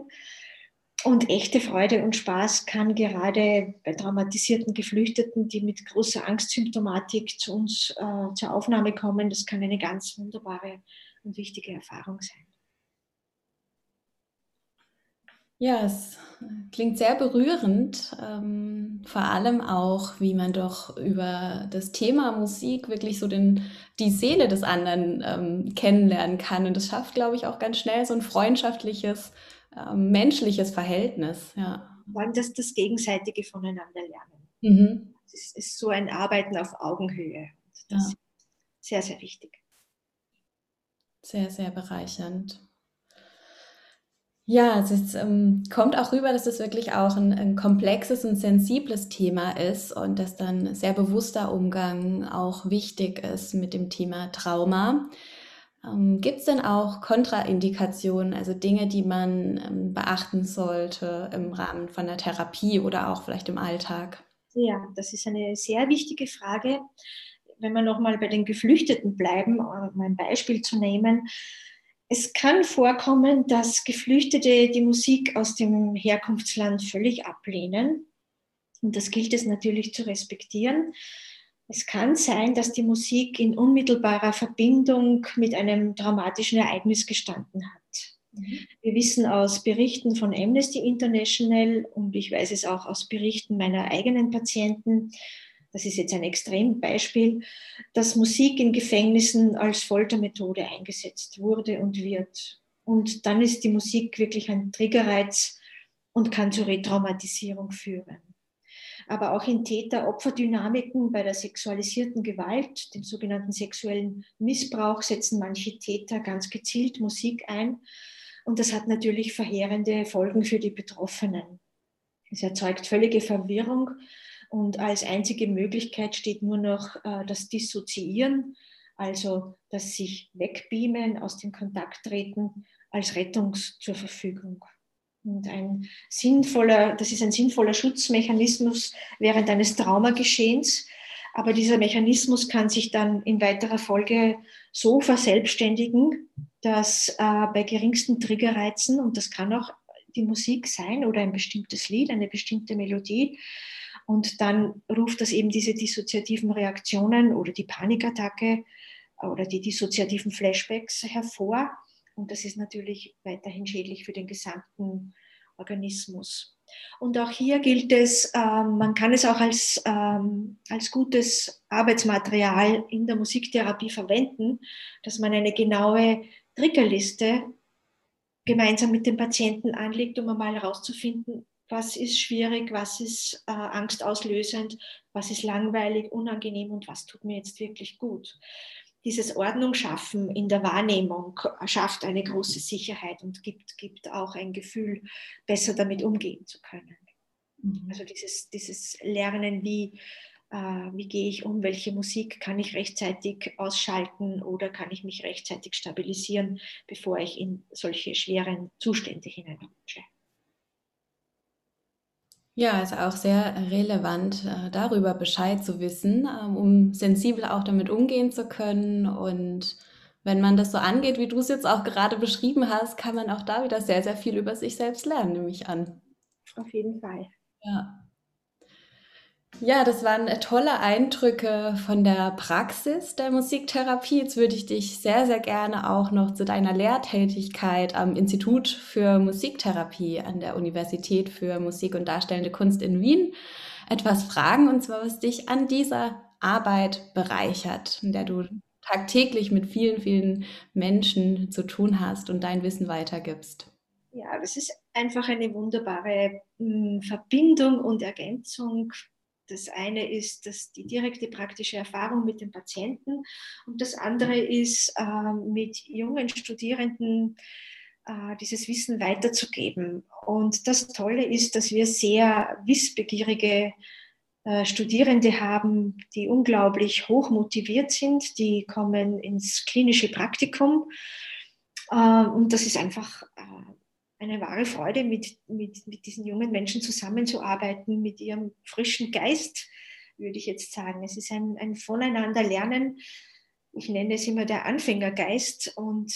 Und echte Freude und Spaß kann gerade bei traumatisierten Geflüchteten, die mit großer Angstsymptomatik zu uns äh, zur Aufnahme kommen, das kann eine ganz wunderbare und wichtige Erfahrung sein. Ja, es klingt sehr berührend, ähm, vor allem auch, wie man doch über das Thema Musik wirklich so den, die Seele des anderen ähm, kennenlernen kann. Und das schafft, glaube ich, auch ganz schnell so ein freundschaftliches, ähm, menschliches Verhältnis. Ja. Vor das, das gegenseitige Voneinander lernen. Mhm. Es ist so ein Arbeiten auf Augenhöhe. Das ja. ist sehr, sehr wichtig. Sehr, sehr bereichernd. Ja, es ist, ähm, kommt auch rüber, dass das wirklich auch ein, ein komplexes und sensibles Thema ist und dass dann sehr bewusster Umgang auch wichtig ist mit dem Thema Trauma. Ähm, Gibt es denn auch Kontraindikationen, also Dinge, die man ähm, beachten sollte im Rahmen von der Therapie oder auch vielleicht im Alltag? Ja, das ist eine sehr wichtige Frage. Wenn wir nochmal bei den Geflüchteten bleiben, um ein Beispiel zu nehmen, es kann vorkommen, dass Geflüchtete die Musik aus dem Herkunftsland völlig ablehnen. Und das gilt es natürlich zu respektieren. Es kann sein, dass die Musik in unmittelbarer Verbindung mit einem traumatischen Ereignis gestanden hat. Mhm. Wir wissen aus Berichten von Amnesty International und ich weiß es auch aus Berichten meiner eigenen Patienten, das ist jetzt ein Extrembeispiel, dass Musik in Gefängnissen als Foltermethode eingesetzt wurde und wird. Und dann ist die Musik wirklich ein Triggerreiz und kann zur Retraumatisierung führen. Aber auch in Täter-Opfer-Dynamiken bei der sexualisierten Gewalt, dem sogenannten sexuellen Missbrauch, setzen manche Täter ganz gezielt Musik ein. Und das hat natürlich verheerende Folgen für die Betroffenen. Es erzeugt völlige Verwirrung und als einzige Möglichkeit steht nur noch äh, das Dissoziieren, also das sich wegbeamen, aus dem Kontakt treten, als Rettung zur Verfügung. Und ein sinnvoller, das ist ein sinnvoller Schutzmechanismus während eines Traumageschehens. Aber dieser Mechanismus kann sich dann in weiterer Folge so verselbstständigen, dass äh, bei geringsten Triggerreizen, und das kann auch die Musik sein oder ein bestimmtes Lied, eine bestimmte Melodie, und dann ruft das eben diese dissoziativen Reaktionen oder die Panikattacke oder die dissoziativen Flashbacks hervor. Und das ist natürlich weiterhin schädlich für den gesamten Organismus. Und auch hier gilt es, ähm, man kann es auch als, ähm, als gutes Arbeitsmaterial in der Musiktherapie verwenden, dass man eine genaue Triggerliste gemeinsam mit dem Patienten anlegt, um einmal herauszufinden, was ist schwierig, was ist äh, angstauslösend, was ist langweilig, unangenehm und was tut mir jetzt wirklich gut dieses Ordnung schaffen in der Wahrnehmung schafft eine große Sicherheit und gibt, gibt auch ein Gefühl, besser damit umgehen zu können. Mhm. Also dieses, dieses Lernen, wie, äh, wie gehe ich um, welche Musik kann ich rechtzeitig ausschalten oder kann ich mich rechtzeitig stabilisieren, bevor ich in solche schweren Zustände hineinrutsche. Ja, ist auch sehr relevant, äh, darüber Bescheid zu wissen, ähm, um sensibel auch damit umgehen zu können. Und wenn man das so angeht, wie du es jetzt auch gerade beschrieben hast, kann man auch da wieder sehr, sehr viel über sich selbst lernen, nehme ich an. Auf jeden Fall. Ja. Ja, das waren äh, tolle Eindrücke von der Praxis der Musiktherapie. Jetzt würde ich dich sehr, sehr gerne auch noch zu deiner Lehrtätigkeit am Institut für Musiktherapie an der Universität für Musik und Darstellende Kunst in Wien etwas fragen, und zwar was dich an dieser Arbeit bereichert, in der du tagtäglich mit vielen, vielen Menschen zu tun hast und dein Wissen weitergibst. Ja, das ist einfach eine wunderbare hm, Verbindung und Ergänzung das eine ist das, die direkte praktische Erfahrung mit dem Patienten und das andere ist äh, mit jungen Studierenden äh, dieses Wissen weiterzugeben. Und das Tolle ist, dass wir sehr wissbegierige äh, Studierende haben, die unglaublich hoch motiviert sind, die kommen ins klinische Praktikum. Äh, und das ist einfach äh, eine wahre Freude, mit, mit, mit diesen jungen Menschen zusammenzuarbeiten, mit ihrem frischen Geist, würde ich jetzt sagen. Es ist ein, ein Voneinanderlernen. Ich nenne es immer der Anfängergeist und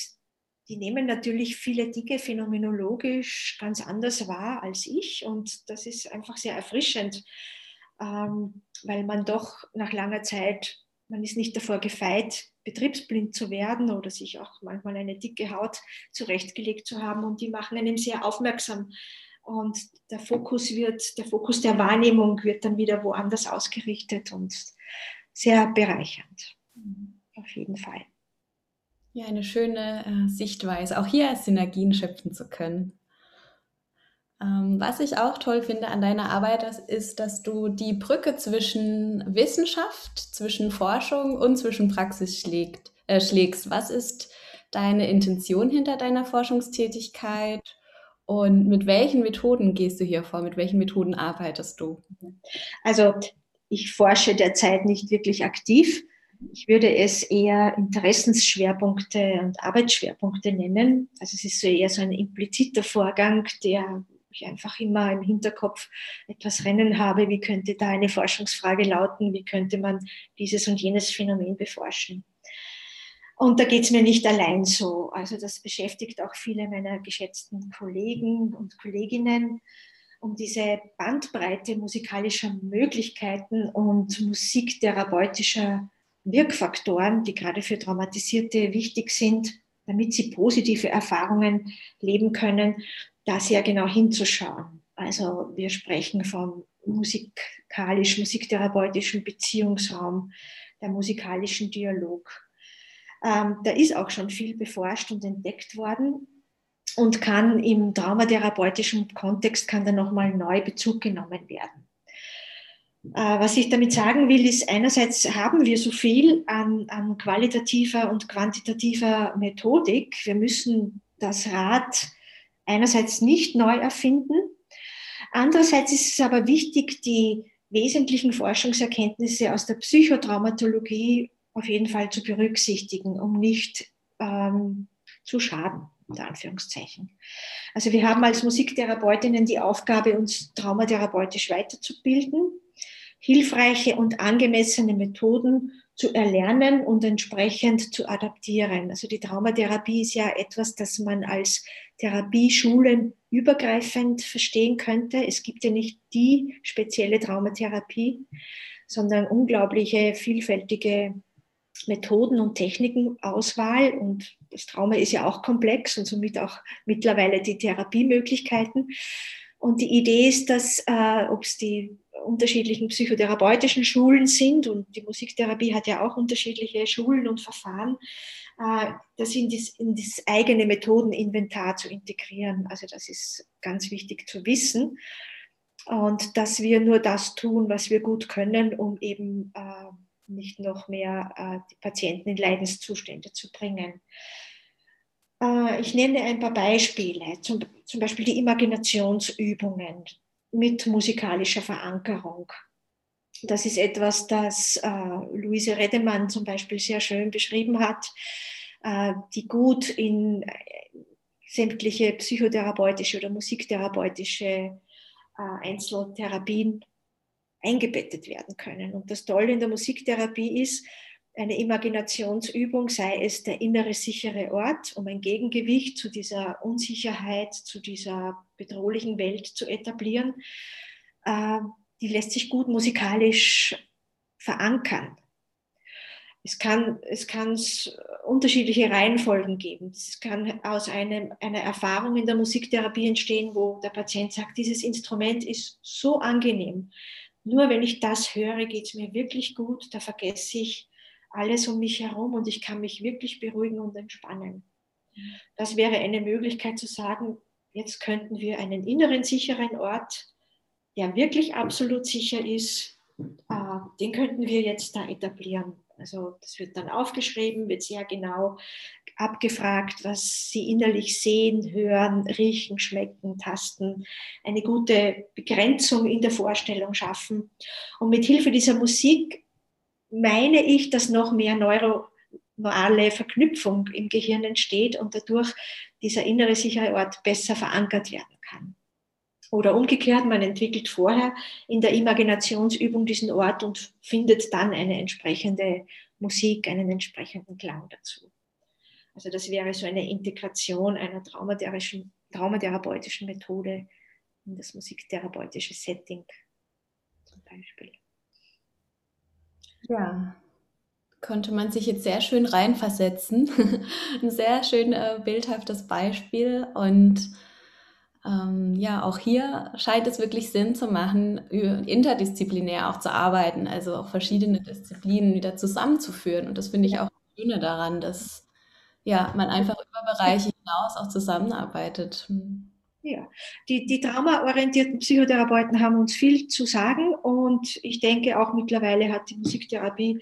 die nehmen natürlich viele Dinge phänomenologisch ganz anders wahr als ich und das ist einfach sehr erfrischend, ähm, weil man doch nach langer Zeit, man ist nicht davor gefeit, betriebsblind zu werden oder sich auch manchmal eine dicke Haut zurechtgelegt zu haben und die machen einem sehr aufmerksam. Und der Fokus wird, der Fokus der Wahrnehmung wird dann wieder woanders ausgerichtet und sehr bereichernd. Auf jeden Fall. Ja, eine schöne äh, Sichtweise, auch hier Synergien schöpfen zu können. Ähm, was ich auch toll finde an deiner Arbeit, das ist, dass du die Brücke zwischen Wissenschaft, zwischen Forschung und zwischen Praxis schlägt, äh, schlägst. Was ist deine Intention hinter deiner Forschungstätigkeit und mit welchen Methoden gehst du hier vor? Mit welchen Methoden arbeitest du? Also ich forsche derzeit nicht wirklich aktiv. Ich würde es eher Interessensschwerpunkte und Arbeitsschwerpunkte nennen. Also es ist so eher so ein impliziter Vorgang, der ich einfach immer im Hinterkopf etwas Rennen habe, wie könnte da eine Forschungsfrage lauten, wie könnte man dieses und jenes Phänomen beforschen. Und da geht es mir nicht allein so. Also das beschäftigt auch viele meiner geschätzten Kollegen und Kolleginnen, um diese Bandbreite musikalischer Möglichkeiten und musiktherapeutischer Wirkfaktoren, die gerade für Traumatisierte wichtig sind, damit sie positive Erfahrungen leben können, da sehr genau hinzuschauen. Also wir sprechen vom musikalisch, musiktherapeutischen Beziehungsraum, der musikalischen Dialog. Ähm, da ist auch schon viel beforscht und entdeckt worden und kann im traumatherapeutischen Kontext kann da nochmal neu Bezug genommen werden. Äh, was ich damit sagen will, ist, einerseits haben wir so viel an, an qualitativer und quantitativer Methodik. Wir müssen das Rad einerseits nicht neu erfinden. Andererseits ist es aber wichtig, die wesentlichen Forschungserkenntnisse aus der Psychotraumatologie auf jeden Fall zu berücksichtigen, um nicht ähm, zu schaden, unter Anführungszeichen. Also wir haben als Musiktherapeutinnen die Aufgabe, uns traumatherapeutisch weiterzubilden, hilfreiche und angemessene Methoden zu erlernen und entsprechend zu adaptieren. Also die Traumatherapie ist ja etwas, das man als Therapieschulen übergreifend verstehen könnte. Es gibt ja nicht die spezielle Traumatherapie, sondern unglaubliche vielfältige Methoden und Technikenauswahl. Und das Trauma ist ja auch komplex und somit auch mittlerweile die Therapiemöglichkeiten. Und die Idee ist, dass, äh, ob es die unterschiedlichen psychotherapeutischen Schulen sind und die Musiktherapie hat ja auch unterschiedliche Schulen und Verfahren, äh, das in das, in das eigene Methodeninventar zu integrieren. Also das ist ganz wichtig zu wissen und dass wir nur das tun, was wir gut können, um eben äh, nicht noch mehr äh, die Patienten in Leidenszustände zu bringen. Ich nenne ein paar Beispiele, zum, zum Beispiel die Imaginationsübungen mit musikalischer Verankerung. Das ist etwas, das äh, Luise Redemann zum Beispiel sehr schön beschrieben hat, äh, die gut in äh, sämtliche psychotherapeutische oder musiktherapeutische äh, Einzeltherapien eingebettet werden können. Und das Tolle in der Musiktherapie ist, eine Imaginationsübung, sei es der innere sichere Ort, um ein Gegengewicht zu dieser Unsicherheit, zu dieser bedrohlichen Welt zu etablieren, äh, die lässt sich gut musikalisch verankern. Es kann, es kann unterschiedliche Reihenfolgen geben. Es kann aus einem, einer Erfahrung in der Musiktherapie entstehen, wo der Patient sagt, dieses Instrument ist so angenehm. Nur wenn ich das höre, geht es mir wirklich gut. Da vergesse ich alles um mich herum und ich kann mich wirklich beruhigen und entspannen. Das wäre eine Möglichkeit zu sagen, jetzt könnten wir einen inneren sicheren Ort, der wirklich absolut sicher ist, äh, den könnten wir jetzt da etablieren. Also das wird dann aufgeschrieben, wird sehr genau abgefragt, was Sie innerlich sehen, hören, riechen, schmecken, tasten, eine gute Begrenzung in der Vorstellung schaffen. Und mit Hilfe dieser Musik meine ich, dass noch mehr neuronale Verknüpfung im Gehirn entsteht und dadurch dieser innere sichere Ort besser verankert werden kann. Oder umgekehrt, man entwickelt vorher in der Imaginationsübung diesen Ort und findet dann eine entsprechende Musik, einen entsprechenden Klang dazu. Also das wäre so eine Integration einer traumatherapeutischen, traumatherapeutischen Methode in das musiktherapeutische Setting zum Beispiel. Ja, konnte man sich jetzt sehr schön reinversetzen. [LAUGHS] Ein sehr schön äh, bildhaftes Beispiel. Und ähm, ja, auch hier scheint es wirklich Sinn zu machen, interdisziplinär auch zu arbeiten, also auch verschiedene Disziplinen wieder zusammenzuführen. Und das finde ich auch das Schöne daran, dass ja, man einfach über Bereiche hinaus auch zusammenarbeitet. Hm. Ja, die, die traumaorientierten Psychotherapeuten haben uns viel zu sagen und ich denke auch mittlerweile hat die Musiktherapie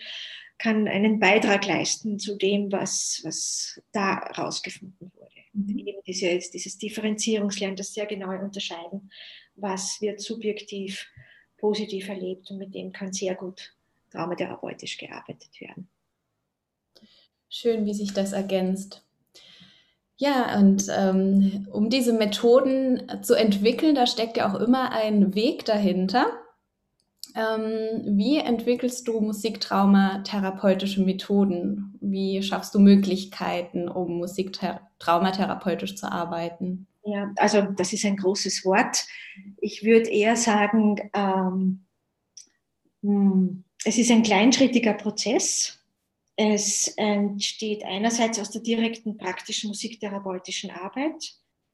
kann einen Beitrag leisten zu dem, was, was da rausgefunden wurde. Mhm. Eben dieses, dieses Differenzierungslernen, das sehr genau unterscheiden, was wird subjektiv positiv erlebt und mit dem kann sehr gut traumatherapeutisch gearbeitet werden. Schön, wie sich das ergänzt. Ja, und ähm, um diese Methoden zu entwickeln, da steckt ja auch immer ein Weg dahinter. Ähm, wie entwickelst du musiktraumatherapeutische Methoden? Wie schaffst du Möglichkeiten, um musiktraumatherapeutisch zu arbeiten? Ja, also das ist ein großes Wort. Ich würde eher sagen, ähm, hm, es ist ein kleinschrittiger Prozess es entsteht einerseits aus der direkten praktischen musiktherapeutischen Arbeit,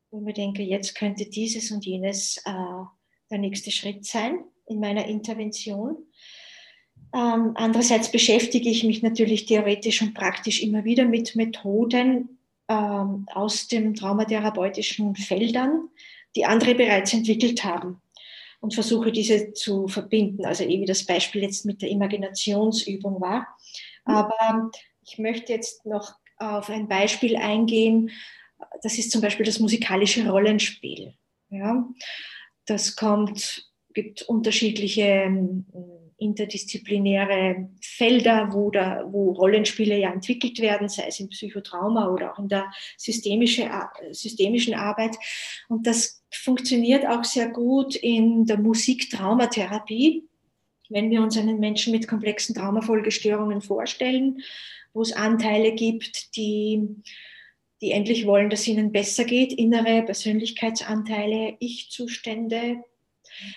wo ich denke, jetzt könnte dieses und jenes äh, der nächste Schritt sein in meiner Intervention. Ähm, andererseits beschäftige ich mich natürlich theoretisch und praktisch immer wieder mit Methoden ähm, aus den traumatherapeutischen Feldern, die andere bereits entwickelt haben und versuche diese zu verbinden. Also eh wie das Beispiel jetzt mit der Imaginationsübung war. Mhm. Aber ich möchte jetzt noch auf ein Beispiel eingehen. Das ist zum Beispiel das musikalische Rollenspiel. Ja, das kommt, gibt unterschiedliche ähm, interdisziplinäre Felder, wo, da, wo Rollenspiele ja entwickelt werden, sei es im Psychotrauma oder auch in der systemische, systemischen Arbeit. Und das funktioniert auch sehr gut in der Musiktraumatherapie, wenn wir uns einen Menschen mit komplexen Traumafolgestörungen vorstellen, wo es Anteile gibt, die, die endlich wollen, dass es ihnen besser geht, innere Persönlichkeitsanteile, Ich-Zustände,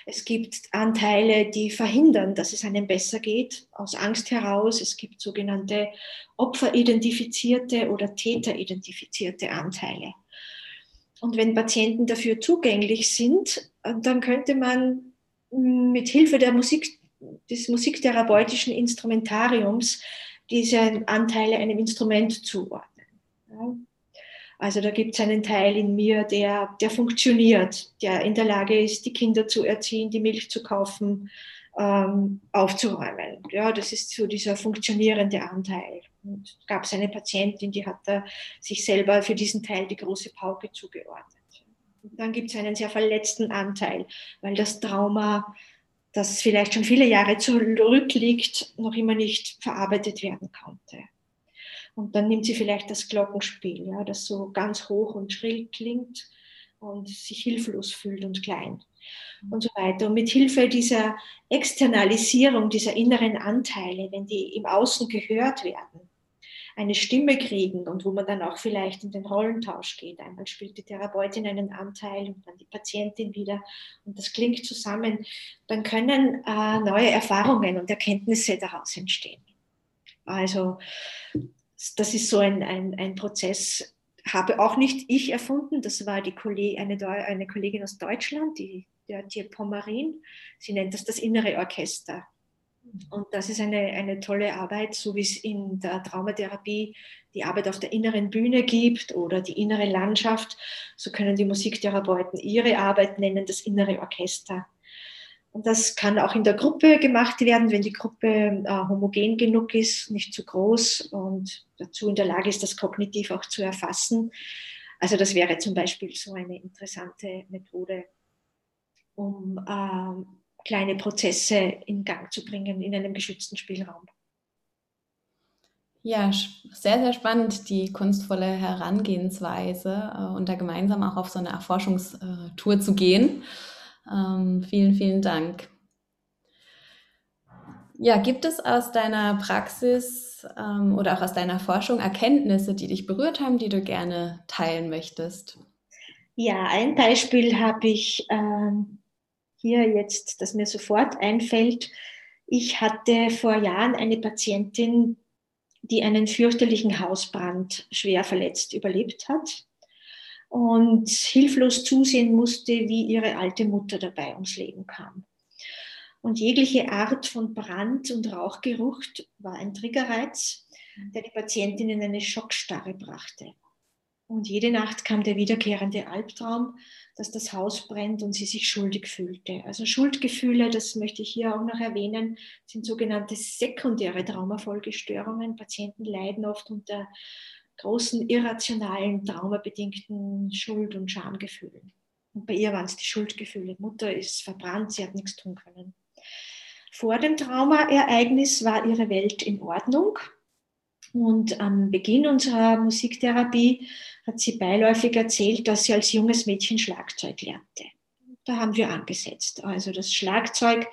es gibt Anteile, die verhindern, dass es einem besser geht, aus Angst heraus. Es gibt sogenannte opferidentifizierte oder täteridentifizierte Anteile. Und wenn Patienten dafür zugänglich sind, dann könnte man mit Hilfe der Musik, des musiktherapeutischen Instrumentariums diese Anteile einem Instrument zuordnen. Also da gibt es einen Teil in mir, der, der funktioniert, der in der Lage ist, die Kinder zu erziehen, die Milch zu kaufen, ähm, aufzuräumen. Ja, das ist so dieser funktionierende Anteil. Und es gab eine Patientin, die hat da sich selber für diesen Teil die große Pauke zugeordnet. Und dann gibt es einen sehr verletzten Anteil, weil das Trauma, das vielleicht schon viele Jahre zurückliegt, noch immer nicht verarbeitet werden konnte. Und dann nimmt sie vielleicht das Glockenspiel, ja, das so ganz hoch und schrill klingt und sich hilflos fühlt und klein und so weiter. Und mit Hilfe dieser Externalisierung dieser inneren Anteile, wenn die im Außen gehört werden, eine Stimme kriegen und wo man dann auch vielleicht in den Rollentausch geht. Einmal spielt die Therapeutin einen Anteil und dann die Patientin wieder und das klingt zusammen, dann können äh, neue Erfahrungen und Erkenntnisse daraus entstehen. Also das ist so ein, ein, ein Prozess, habe auch nicht ich erfunden, das war die Kolleg eine, eine Kollegin aus Deutschland, die Dörtje Pommerin. Sie nennt das das innere Orchester. Und das ist eine, eine tolle Arbeit, so wie es in der Traumatherapie die Arbeit auf der inneren Bühne gibt oder die innere Landschaft. So können die Musiktherapeuten ihre Arbeit nennen, das innere Orchester. Und das kann auch in der Gruppe gemacht werden, wenn die Gruppe äh, homogen genug ist, nicht zu groß und dazu in der Lage ist, das kognitiv auch zu erfassen. Also das wäre zum Beispiel so eine interessante Methode, um äh, kleine Prozesse in Gang zu bringen in einem geschützten Spielraum. Ja, sehr, sehr spannend, die kunstvolle Herangehensweise äh, und da gemeinsam auch auf so eine Erforschungstour zu gehen. Ähm, vielen, vielen Dank. Ja, gibt es aus deiner Praxis ähm, oder auch aus deiner Forschung Erkenntnisse, die dich berührt haben, die du gerne teilen möchtest? Ja, ein Beispiel habe ich ähm, hier jetzt, das mir sofort einfällt. Ich hatte vor Jahren eine Patientin, die einen fürchterlichen Hausbrand schwer verletzt überlebt hat und hilflos zusehen musste, wie ihre alte Mutter dabei ums Leben kam. Und jegliche Art von Brand- und Rauchgeruch war ein Triggerreiz, der die Patientin in eine Schockstarre brachte. Und jede Nacht kam der wiederkehrende Albtraum, dass das Haus brennt und sie sich schuldig fühlte. Also Schuldgefühle, das möchte ich hier auch noch erwähnen, sind sogenannte sekundäre Traumafolgestörungen. Patienten leiden oft unter großen irrationalen, traumabedingten Schuld- und Schamgefühlen. Und bei ihr waren es die Schuldgefühle. Mutter ist verbrannt, sie hat nichts tun können. Vor dem Traumaereignis war ihre Welt in Ordnung. Und am Beginn unserer Musiktherapie hat sie beiläufig erzählt, dass sie als junges Mädchen Schlagzeug lernte. Da haben wir angesetzt. Also das Schlagzeug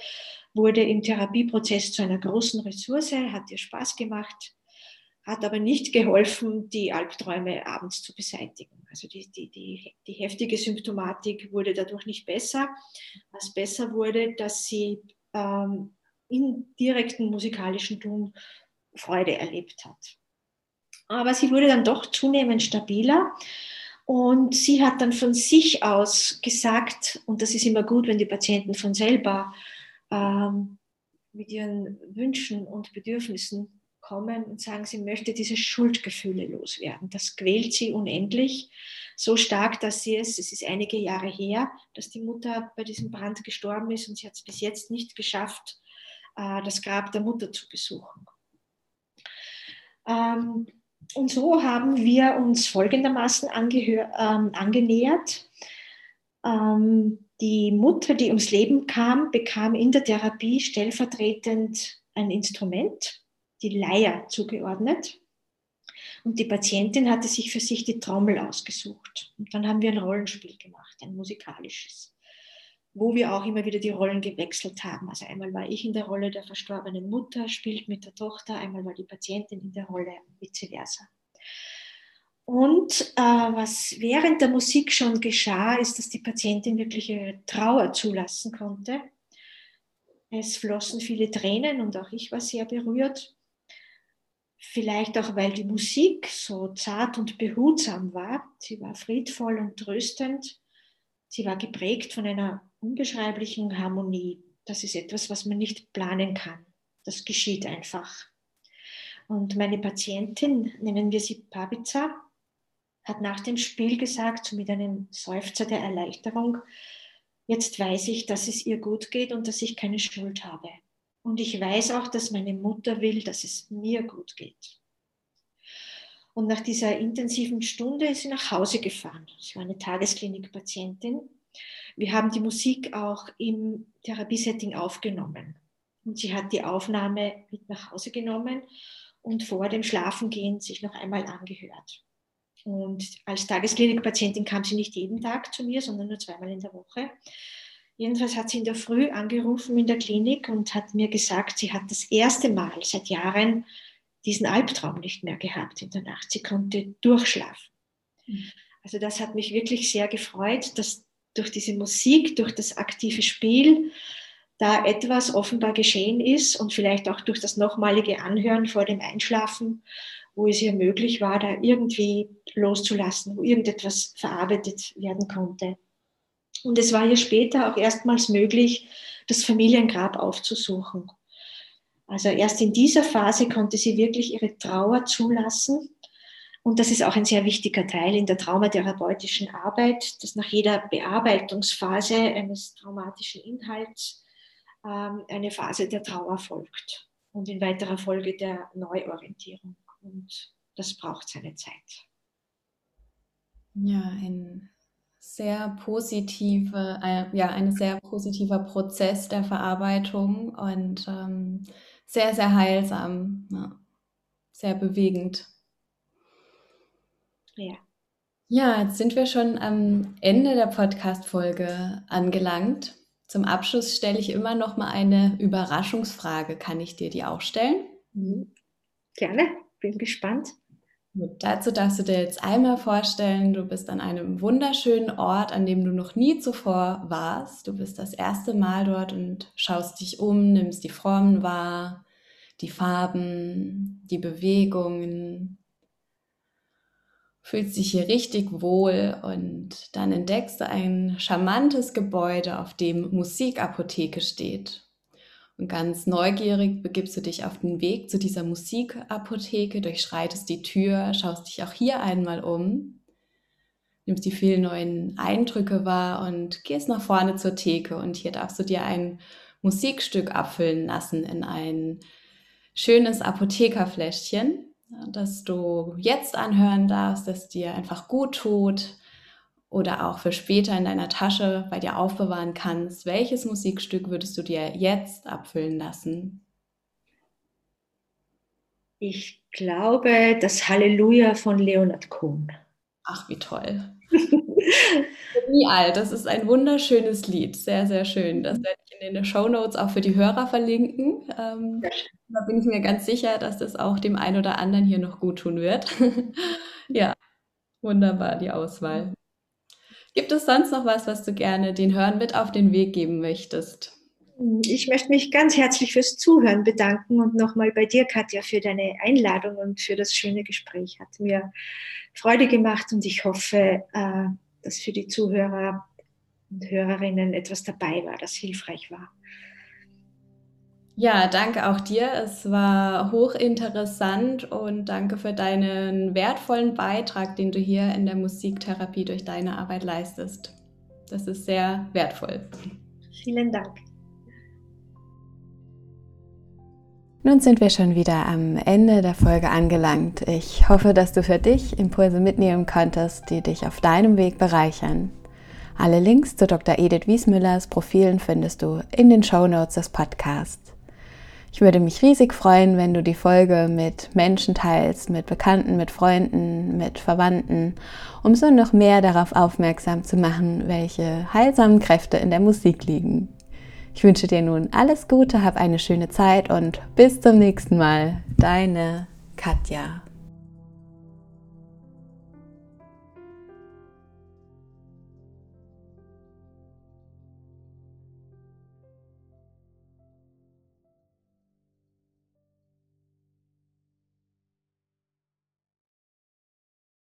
wurde im Therapieprozess zu einer großen Ressource, hat ihr Spaß gemacht hat aber nicht geholfen, die Albträume abends zu beseitigen. Also die, die, die, die heftige Symptomatik wurde dadurch nicht besser. Was besser wurde, dass sie ähm, in direkten musikalischen Tun Freude erlebt hat. Aber sie wurde dann doch zunehmend stabiler und sie hat dann von sich aus gesagt, und das ist immer gut, wenn die Patienten von selber ähm, mit ihren Wünschen und Bedürfnissen kommen und sagen, sie möchte diese Schuldgefühle loswerden. Das quält sie unendlich, so stark, dass sie es, es ist einige Jahre her, dass die Mutter bei diesem Brand gestorben ist und sie hat es bis jetzt nicht geschafft, äh, das Grab der Mutter zu besuchen. Ähm, und so haben wir uns folgendermaßen ähm, angenähert. Ähm, Die Mutter, die ums Leben kam, bekam in der Therapie stellvertretend ein Instrument, die Leier zugeordnet. Und die Patientin hatte sich für sich die Trommel ausgesucht. Und dann haben wir ein Rollenspiel gemacht, ein musikalisches, wo wir auch immer wieder die Rollen gewechselt haben. Also einmal war ich in der Rolle der verstorbenen Mutter, spielt mit der Tochter, einmal war die Patientin in der Rolle, vice versa. Und äh, was während der Musik schon geschah, ist, dass die Patientin wirklich ihre Trauer zulassen konnte. Es flossen viele Tränen und auch ich war sehr berührt. Vielleicht auch, weil die Musik so zart und behutsam war. Sie war friedvoll und tröstend. Sie war geprägt von einer unbeschreiblichen Harmonie. Das ist etwas, was man nicht planen kann. Das geschieht einfach. Und meine Patientin, nennen wir sie Pabica, hat nach dem Spiel gesagt, mit einem Seufzer der Erleichterung, jetzt weiß ich, dass es ihr gut geht und dass ich keine Schuld habe. Und ich weiß auch, dass meine Mutter will, dass es mir gut geht. Und nach dieser intensiven Stunde ist sie nach Hause gefahren. Sie war eine Tagesklinikpatientin. Wir haben die Musik auch im Therapiesetting aufgenommen. Und sie hat die Aufnahme mit nach Hause genommen und vor dem Schlafengehen sich noch einmal angehört. Und als Tagesklinikpatientin kam sie nicht jeden Tag zu mir, sondern nur zweimal in der Woche. Jedenfalls hat sie in der Früh angerufen in der Klinik und hat mir gesagt, sie hat das erste Mal seit Jahren diesen Albtraum nicht mehr gehabt in der Nacht. Sie konnte durchschlafen. Mhm. Also das hat mich wirklich sehr gefreut, dass durch diese Musik, durch das aktive Spiel da etwas offenbar geschehen ist und vielleicht auch durch das nochmalige Anhören vor dem Einschlafen wo es ihr möglich war, da irgendwie loszulassen, wo irgendetwas verarbeitet werden konnte. Und es war ihr später auch erstmals möglich, das Familiengrab aufzusuchen. Also erst in dieser Phase konnte sie wirklich ihre Trauer zulassen. Und das ist auch ein sehr wichtiger Teil in der traumatherapeutischen Arbeit, dass nach jeder Bearbeitungsphase eines traumatischen Inhalts ähm, eine Phase der Trauer folgt und in weiterer Folge der Neuorientierung. Und das braucht seine Zeit. Ja, ein sehr positive, äh, ja, ein sehr positiver Prozess der Verarbeitung und ähm, sehr, sehr heilsam, ja, sehr bewegend. Ja. Ja, jetzt sind wir schon am Ende der Podcast-Folge angelangt. Zum Abschluss stelle ich immer noch mal eine Überraschungsfrage. Kann ich dir die auch stellen? Mhm. Gerne bin gespannt. Gut, dazu darfst du dir jetzt einmal vorstellen, du bist an einem wunderschönen Ort, an dem du noch nie zuvor warst. Du bist das erste Mal dort und schaust dich um, nimmst die Formen wahr, die Farben, die Bewegungen, fühlst dich hier richtig wohl und dann entdeckst du ein charmantes Gebäude, auf dem Musikapotheke steht. Und ganz neugierig begibst du dich auf den Weg zu dieser Musikapotheke, durchschreitest die Tür, schaust dich auch hier einmal um, nimmst die vielen neuen Eindrücke wahr und gehst nach vorne zur Theke. Und hier darfst du dir ein Musikstück abfüllen lassen in ein schönes Apothekerfläschchen, das du jetzt anhören darfst, das dir einfach gut tut oder auch für später in deiner Tasche bei dir aufbewahren kannst. Welches Musikstück würdest du dir jetzt abfüllen lassen? Ich glaube, das Halleluja von Leonard Cohen. Ach, wie toll. Alt. Das ist ein wunderschönes Lied. Sehr, sehr schön. Das werde ich in den Show Notes auch für die Hörer verlinken. Ähm, da bin ich mir ganz sicher, dass das auch dem einen oder anderen hier noch gut tun wird. [LAUGHS] ja, wunderbar, die Auswahl. Gibt es sonst noch was, was du gerne den Hörern mit auf den Weg geben möchtest? Ich möchte mich ganz herzlich fürs Zuhören bedanken und nochmal bei dir, Katja, für deine Einladung und für das schöne Gespräch. Hat mir Freude gemacht und ich hoffe, äh, dass für die Zuhörer und Hörerinnen etwas dabei war, das hilfreich war. Ja, danke auch dir. Es war hochinteressant und danke für deinen wertvollen Beitrag, den du hier in der Musiktherapie durch deine Arbeit leistest. Das ist sehr wertvoll. Vielen Dank. Nun sind wir schon wieder am Ende der Folge angelangt. Ich hoffe, dass du für dich Impulse mitnehmen konntest, die dich auf deinem Weg bereichern. Alle Links zu Dr. Edith Wiesmüllers Profilen findest du in den Show Notes des Podcasts. Ich würde mich riesig freuen, wenn du die Folge mit Menschen teilst, mit Bekannten, mit Freunden, mit Verwandten, um so noch mehr darauf aufmerksam zu machen, welche heilsamen Kräfte in der Musik liegen. Ich wünsche dir nun alles Gute, hab eine schöne Zeit und bis zum nächsten Mal. Deine Katja.